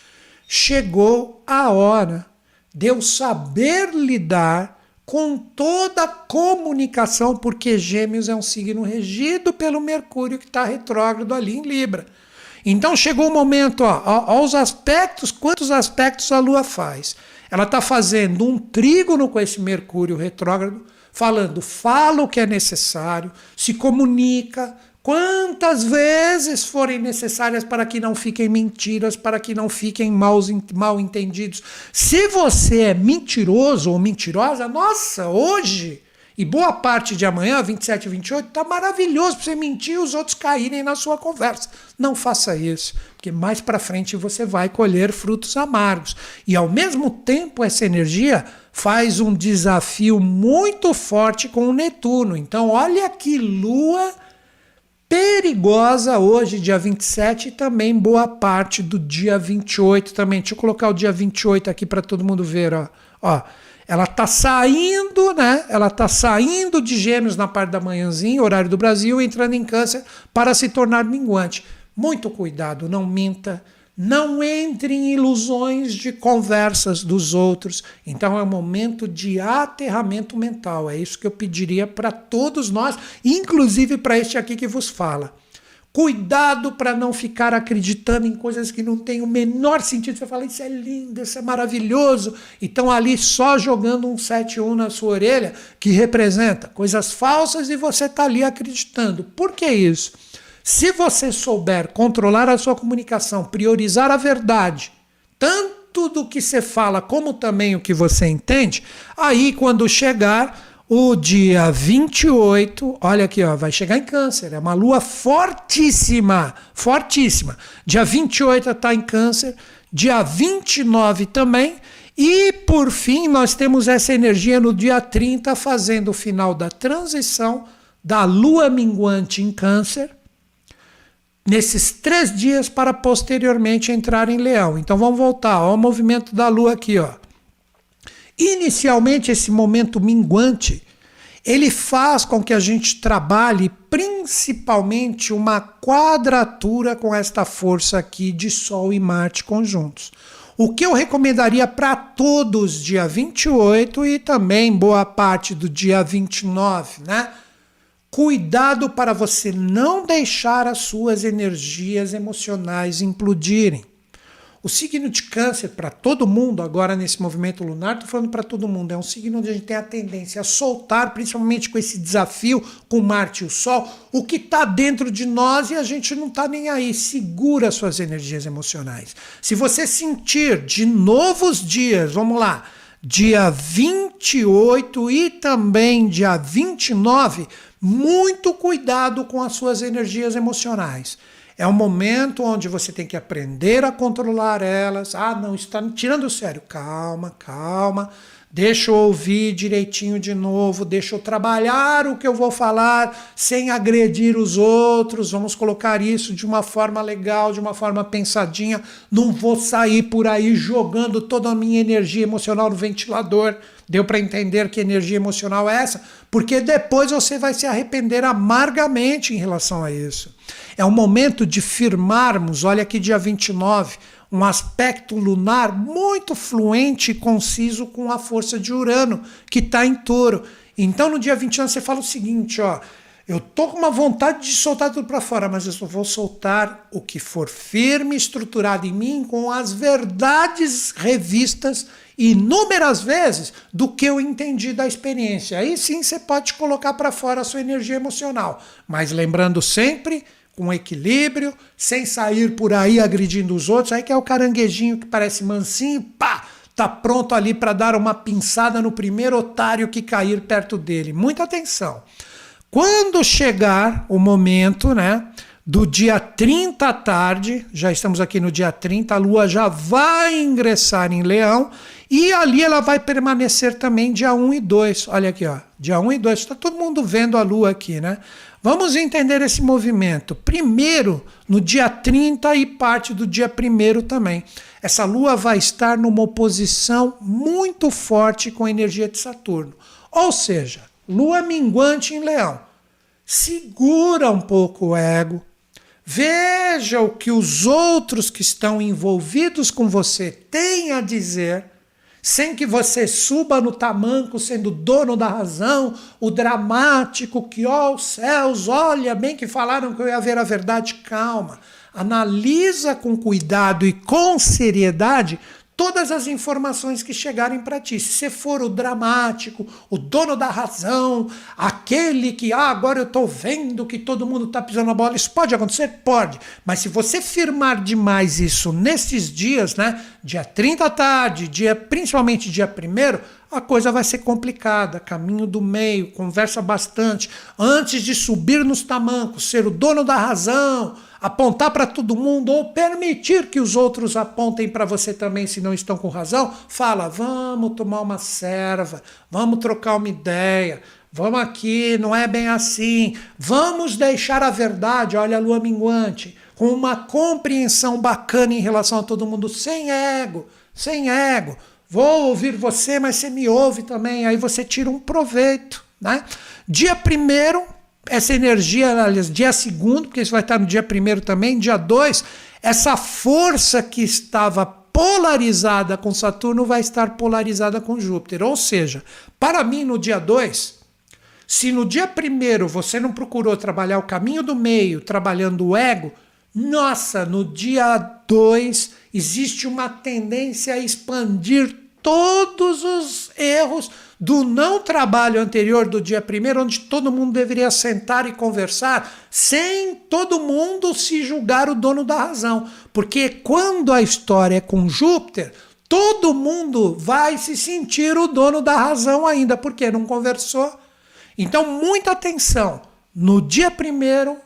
chegou a hora de eu saber lidar com toda a comunicação, porque Gêmeos é um signo regido pelo Mercúrio que está retrógrado ali em Libra. Então chegou o momento, ó, ó, ó, os aspectos, quantos aspectos a Lua faz? Ela está fazendo um trígono com esse Mercúrio retrógrado, falando, fala o que é necessário, se comunica, quantas vezes forem necessárias para que não fiquem mentiras, para que não fiquem mal, mal entendidos. Se você é mentiroso ou mentirosa, nossa, hoje e boa parte de amanhã, 27 e 28, está maravilhoso para você mentir e os outros caírem na sua conversa. Não faça isso, porque mais para frente você vai colher frutos amargos. E ao mesmo tempo, essa energia faz um desafio muito forte com o Netuno. Então, olha que lua perigosa hoje, dia 27, e também boa parte do dia 28 também. Deixa eu colocar o dia 28 aqui para todo mundo ver, ó. ó. Ela tá saindo, né? Ela tá saindo de Gêmeos na parte da manhãzinha, horário do Brasil, entrando em Câncer para se tornar minguante. Muito cuidado, não minta, não entre em ilusões de conversas dos outros. Então é um momento de aterramento mental. É isso que eu pediria para todos nós, inclusive para este aqui que vos fala. Cuidado para não ficar acreditando em coisas que não têm o menor sentido. Você fala, isso é lindo, isso é maravilhoso. E estão ali só jogando um 7-1 na sua orelha, que representa coisas falsas e você está ali acreditando. Por que isso? Se você souber controlar a sua comunicação, priorizar a verdade, tanto do que você fala como também o que você entende, aí quando chegar o dia 28, olha aqui, ó, vai chegar em câncer, é uma lua fortíssima, fortíssima. Dia 28 está em câncer, dia 29 também, e por fim nós temos essa energia no dia 30 fazendo o final da transição da lua minguante em câncer nesses três dias para posteriormente entrar em leão. Então vamos voltar ao movimento da lua aqui, ó. Inicialmente esse momento minguante, ele faz com que a gente trabalhe principalmente uma quadratura com esta força aqui de Sol e Marte conjuntos. O que eu recomendaria para todos dia 28 e também boa parte do dia 29, né? Cuidado para você não deixar as suas energias emocionais implodirem. O signo de Câncer, para todo mundo, agora nesse movimento lunar, estou falando para todo mundo, é um signo onde a gente tem a tendência a soltar, principalmente com esse desafio com Marte e o Sol, o que está dentro de nós e a gente não está nem aí. Segura suas energias emocionais. Se você sentir de novos dias, vamos lá, dia 28 e também dia 29, muito cuidado com as suas energias emocionais. É um momento onde você tem que aprender a controlar elas. Ah, não, está tirando sério. Calma, calma. Deixa eu ouvir direitinho de novo, deixa eu trabalhar o que eu vou falar sem agredir os outros. Vamos colocar isso de uma forma legal, de uma forma pensadinha. Não vou sair por aí jogando toda a minha energia emocional no ventilador. Deu para entender que energia emocional é essa? Porque depois você vai se arrepender amargamente em relação a isso. É um momento de firmarmos, olha aqui, dia 29, um aspecto lunar muito fluente e conciso com a força de Urano, que está em touro. Então, no dia 29, você fala o seguinte: ó, Eu tô com uma vontade de soltar tudo para fora, mas eu só vou soltar o que for firme, estruturado em mim, com as verdades revistas inúmeras vezes do que eu entendi da experiência. Aí sim você pode colocar para fora a sua energia emocional, mas lembrando sempre com equilíbrio, sem sair por aí agredindo os outros. Aí que é o caranguejinho que parece mansinho, pá, tá pronto ali para dar uma pinçada no primeiro otário que cair perto dele. Muita atenção. Quando chegar o momento, né, do dia 30 à tarde, já estamos aqui no dia 30, a lua já vai ingressar em Leão e ali ela vai permanecer também dia 1 e 2. Olha aqui, ó, dia 1 e 2. Está todo mundo vendo a lua aqui, né? Vamos entender esse movimento. Primeiro, no dia 30 e parte do dia 1 também. Essa lua vai estar numa oposição muito forte com a energia de Saturno. Ou seja, lua minguante em leão. Segura um pouco o ego. Veja o que os outros que estão envolvidos com você têm a dizer, sem que você suba no tamanco sendo dono da razão, o dramático que, ó oh, céus, olha, bem que falaram que eu ia ver a verdade. Calma. Analisa com cuidado e com seriedade todas as informações que chegarem para ti. Se você for o dramático, o dono da razão, aquele que, ah, agora eu estou vendo que todo mundo está pisando na bola, isso pode acontecer? Pode. Mas se você firmar demais isso nesses dias, né? Dia 30 à tarde, dia, principalmente dia 1 a coisa vai ser complicada. Caminho do meio, conversa bastante. Antes de subir nos tamancos, ser o dono da razão apontar para todo mundo ou permitir que os outros apontem para você também se não estão com razão, fala: vamos tomar uma serva, vamos trocar uma ideia, vamos aqui, não é bem assim, vamos deixar a verdade, olha a lua minguante, com uma compreensão bacana em relação a todo mundo, sem ego, sem ego. Vou ouvir você, mas você me ouve também, aí você tira um proveito. Né? Dia primeiro, essa energia, aliás, dia segundo, porque isso vai estar no dia primeiro também, dia 2, essa força que estava polarizada com Saturno vai estar polarizada com Júpiter. Ou seja, para mim, no dia 2, se no dia primeiro você não procurou trabalhar o caminho do meio, trabalhando o ego, nossa, no dia 2 existe uma tendência a expandir todos os erros do não trabalho anterior do dia primeiro, onde todo mundo deveria sentar e conversar, sem todo mundo se julgar o dono da razão. Porque quando a história é com Júpiter, todo mundo vai se sentir o dono da razão ainda, porque não conversou. Então, muita atenção. No dia primeiro,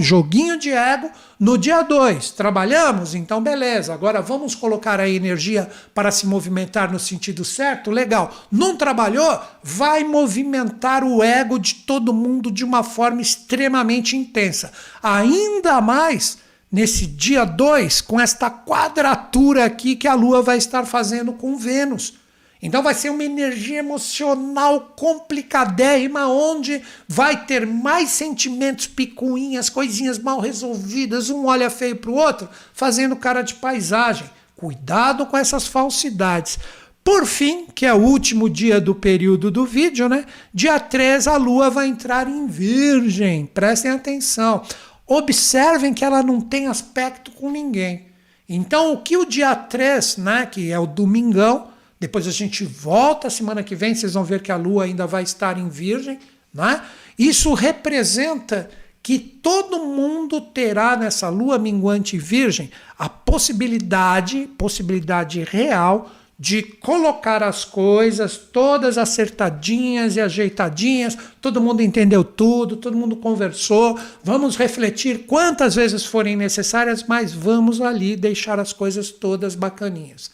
joguinho de ego. No dia dois, trabalhamos? Então, beleza. Agora vamos colocar a energia para se movimentar no sentido certo? Legal. Não trabalhou? Vai movimentar o ego de todo mundo de uma forma extremamente intensa. Ainda mais nesse dia 2, com esta quadratura aqui que a Lua vai estar fazendo com Vênus. Então vai ser uma energia emocional complicadérrima, onde vai ter mais sentimentos, picuinhas, coisinhas mal resolvidas, um olha feio para o outro, fazendo cara de paisagem. Cuidado com essas falsidades. Por fim, que é o último dia do período do vídeo, né? Dia 3 a lua vai entrar em Virgem. Prestem atenção. Observem que ela não tem aspecto com ninguém. Então, o que o dia 3, né, que é o domingão, depois a gente volta semana que vem, vocês vão ver que a Lua ainda vai estar em Virgem. Né? Isso representa que todo mundo terá nessa Lua minguante Virgem a possibilidade, possibilidade real, de colocar as coisas todas acertadinhas e ajeitadinhas, todo mundo entendeu tudo, todo mundo conversou, vamos refletir quantas vezes forem necessárias, mas vamos ali deixar as coisas todas bacaninhas.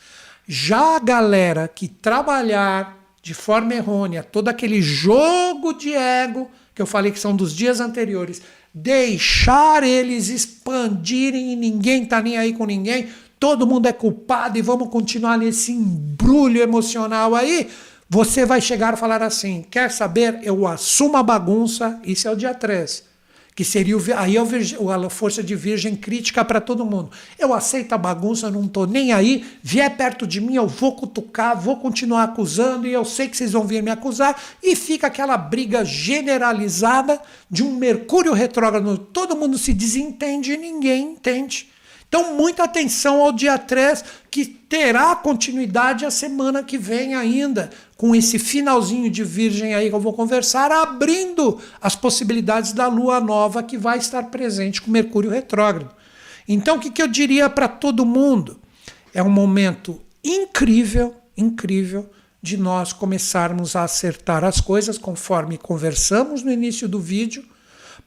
Já a galera que trabalhar de forma errônea, todo aquele jogo de ego que eu falei que são dos dias anteriores, deixar eles expandirem e ninguém tá nem aí com ninguém, todo mundo é culpado e vamos continuar nesse embrulho emocional aí, você vai chegar a falar assim: quer saber? Eu assumo a bagunça, isso é o dia 3. Que seria o, aí a força de virgem crítica para todo mundo. Eu aceito a bagunça, não estou nem aí, vier perto de mim, eu vou cutucar, vou continuar acusando e eu sei que vocês vão vir me acusar e fica aquela briga generalizada de um Mercúrio retrógrado, todo mundo se desentende e ninguém entende. Então, muita atenção ao dia 3, que terá continuidade a semana que vem ainda, com esse finalzinho de Virgem aí que eu vou conversar, abrindo as possibilidades da lua nova que vai estar presente com Mercúrio retrógrado. Então, o que, que eu diria para todo mundo? É um momento incrível, incrível, de nós começarmos a acertar as coisas conforme conversamos no início do vídeo,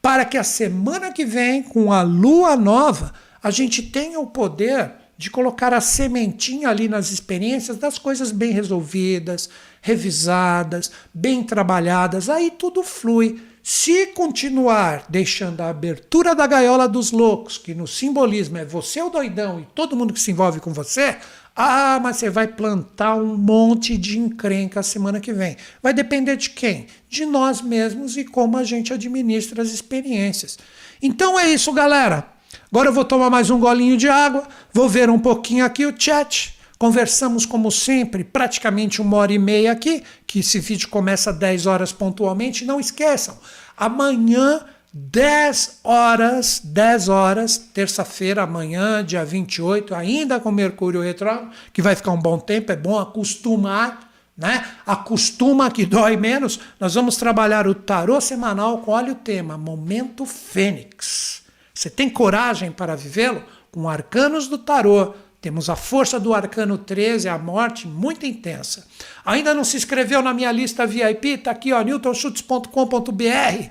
para que a semana que vem, com a lua nova, a gente tenha o poder de colocar a sementinha ali nas experiências das coisas bem resolvidas, revisadas, bem trabalhadas, aí tudo flui. Se continuar deixando a abertura da gaiola dos loucos, que no simbolismo é você o doidão e todo mundo que se envolve com você, ah, mas você vai plantar um monte de encrenca semana que vem. Vai depender de quem? De nós mesmos e como a gente administra as experiências. Então é isso, galera. Agora eu vou tomar mais um golinho de água, vou ver um pouquinho aqui o chat. Conversamos como sempre, praticamente uma hora e meia aqui, que esse vídeo começa às 10 horas pontualmente. Não esqueçam, amanhã, 10 horas, 10 horas, terça-feira, amanhã, dia 28, ainda com Mercúrio retrógrado, que vai ficar um bom tempo, é bom acostumar, né? Acostuma que dói menos. Nós vamos trabalhar o tarô semanal com, olha o tema, Momento Fênix. Você tem coragem para vivê-lo? Com arcanos do tarô, temos a força do arcano 13, a morte muito intensa. Ainda não se inscreveu na minha lista VIP? Está aqui, newtonschutz.com.br.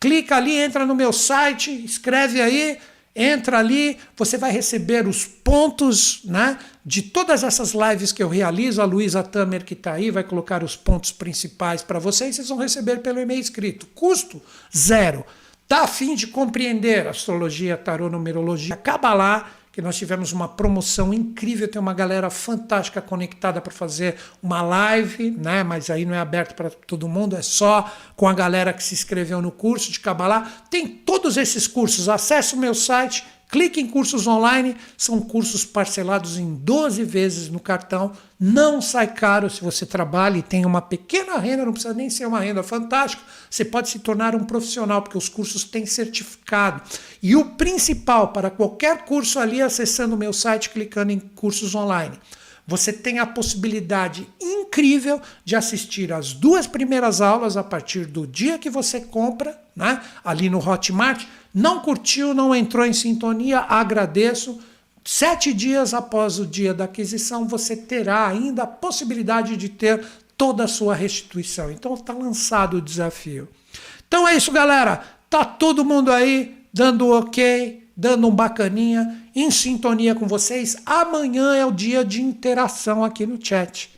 Clica ali, entra no meu site, escreve aí, entra ali, você vai receber os pontos né, de todas essas lives que eu realizo. A Luísa Tamer, que está aí, vai colocar os pontos principais para vocês. Vocês vão receber pelo e-mail escrito. Custo zero. Está a fim de compreender astrologia, tarô, numerologia, lá que nós tivemos uma promoção incrível, tem uma galera fantástica conectada para fazer uma live, né? Mas aí não é aberto para todo mundo, é só com a galera que se inscreveu no curso de Kabbalah. Tem todos esses cursos, acesse o meu site Clique em cursos online, são cursos parcelados em 12 vezes no cartão. Não sai caro se você trabalha e tem uma pequena renda, não precisa nem ser uma renda fantástica. Você pode se tornar um profissional, porque os cursos têm certificado. E o principal para qualquer curso ali, acessando o meu site, clicando em cursos online você tem a possibilidade incrível de assistir as duas primeiras aulas a partir do dia que você compra, né? ali no Hotmart. Não curtiu, não entrou em sintonia, agradeço. Sete dias após o dia da aquisição, você terá ainda a possibilidade de ter toda a sua restituição. Então está lançado o desafio. Então é isso, galera. Tá todo mundo aí dando ok, dando um bacaninha, em sintonia com vocês. Amanhã é o dia de interação aqui no chat.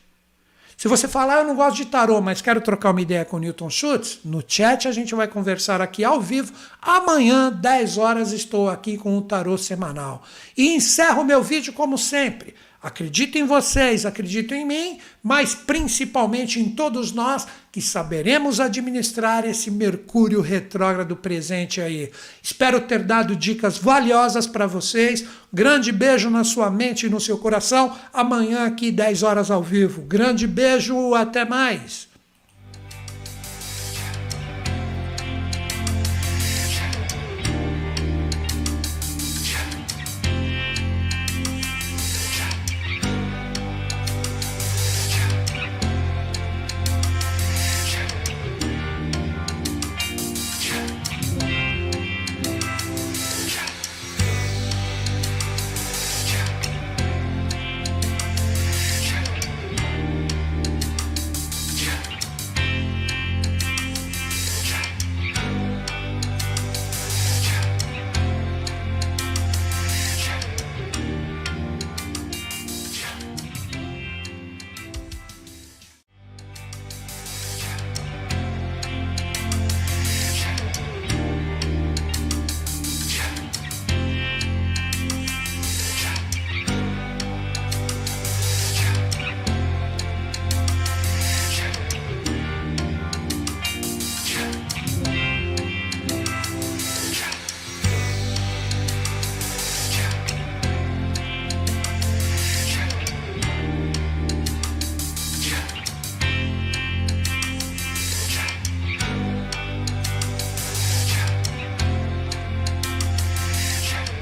Se você falar, eu não gosto de tarô, mas quero trocar uma ideia com o Newton Schutz, no chat a gente vai conversar aqui ao vivo. Amanhã, 10 horas, estou aqui com o tarô semanal. E encerro meu vídeo como sempre Acredito em vocês, acredito em mim, mas principalmente em todos nós que saberemos administrar esse Mercúrio retrógrado presente aí. Espero ter dado dicas valiosas para vocês. Grande beijo na sua mente e no seu coração. Amanhã aqui 10 horas ao vivo. Grande beijo, até mais.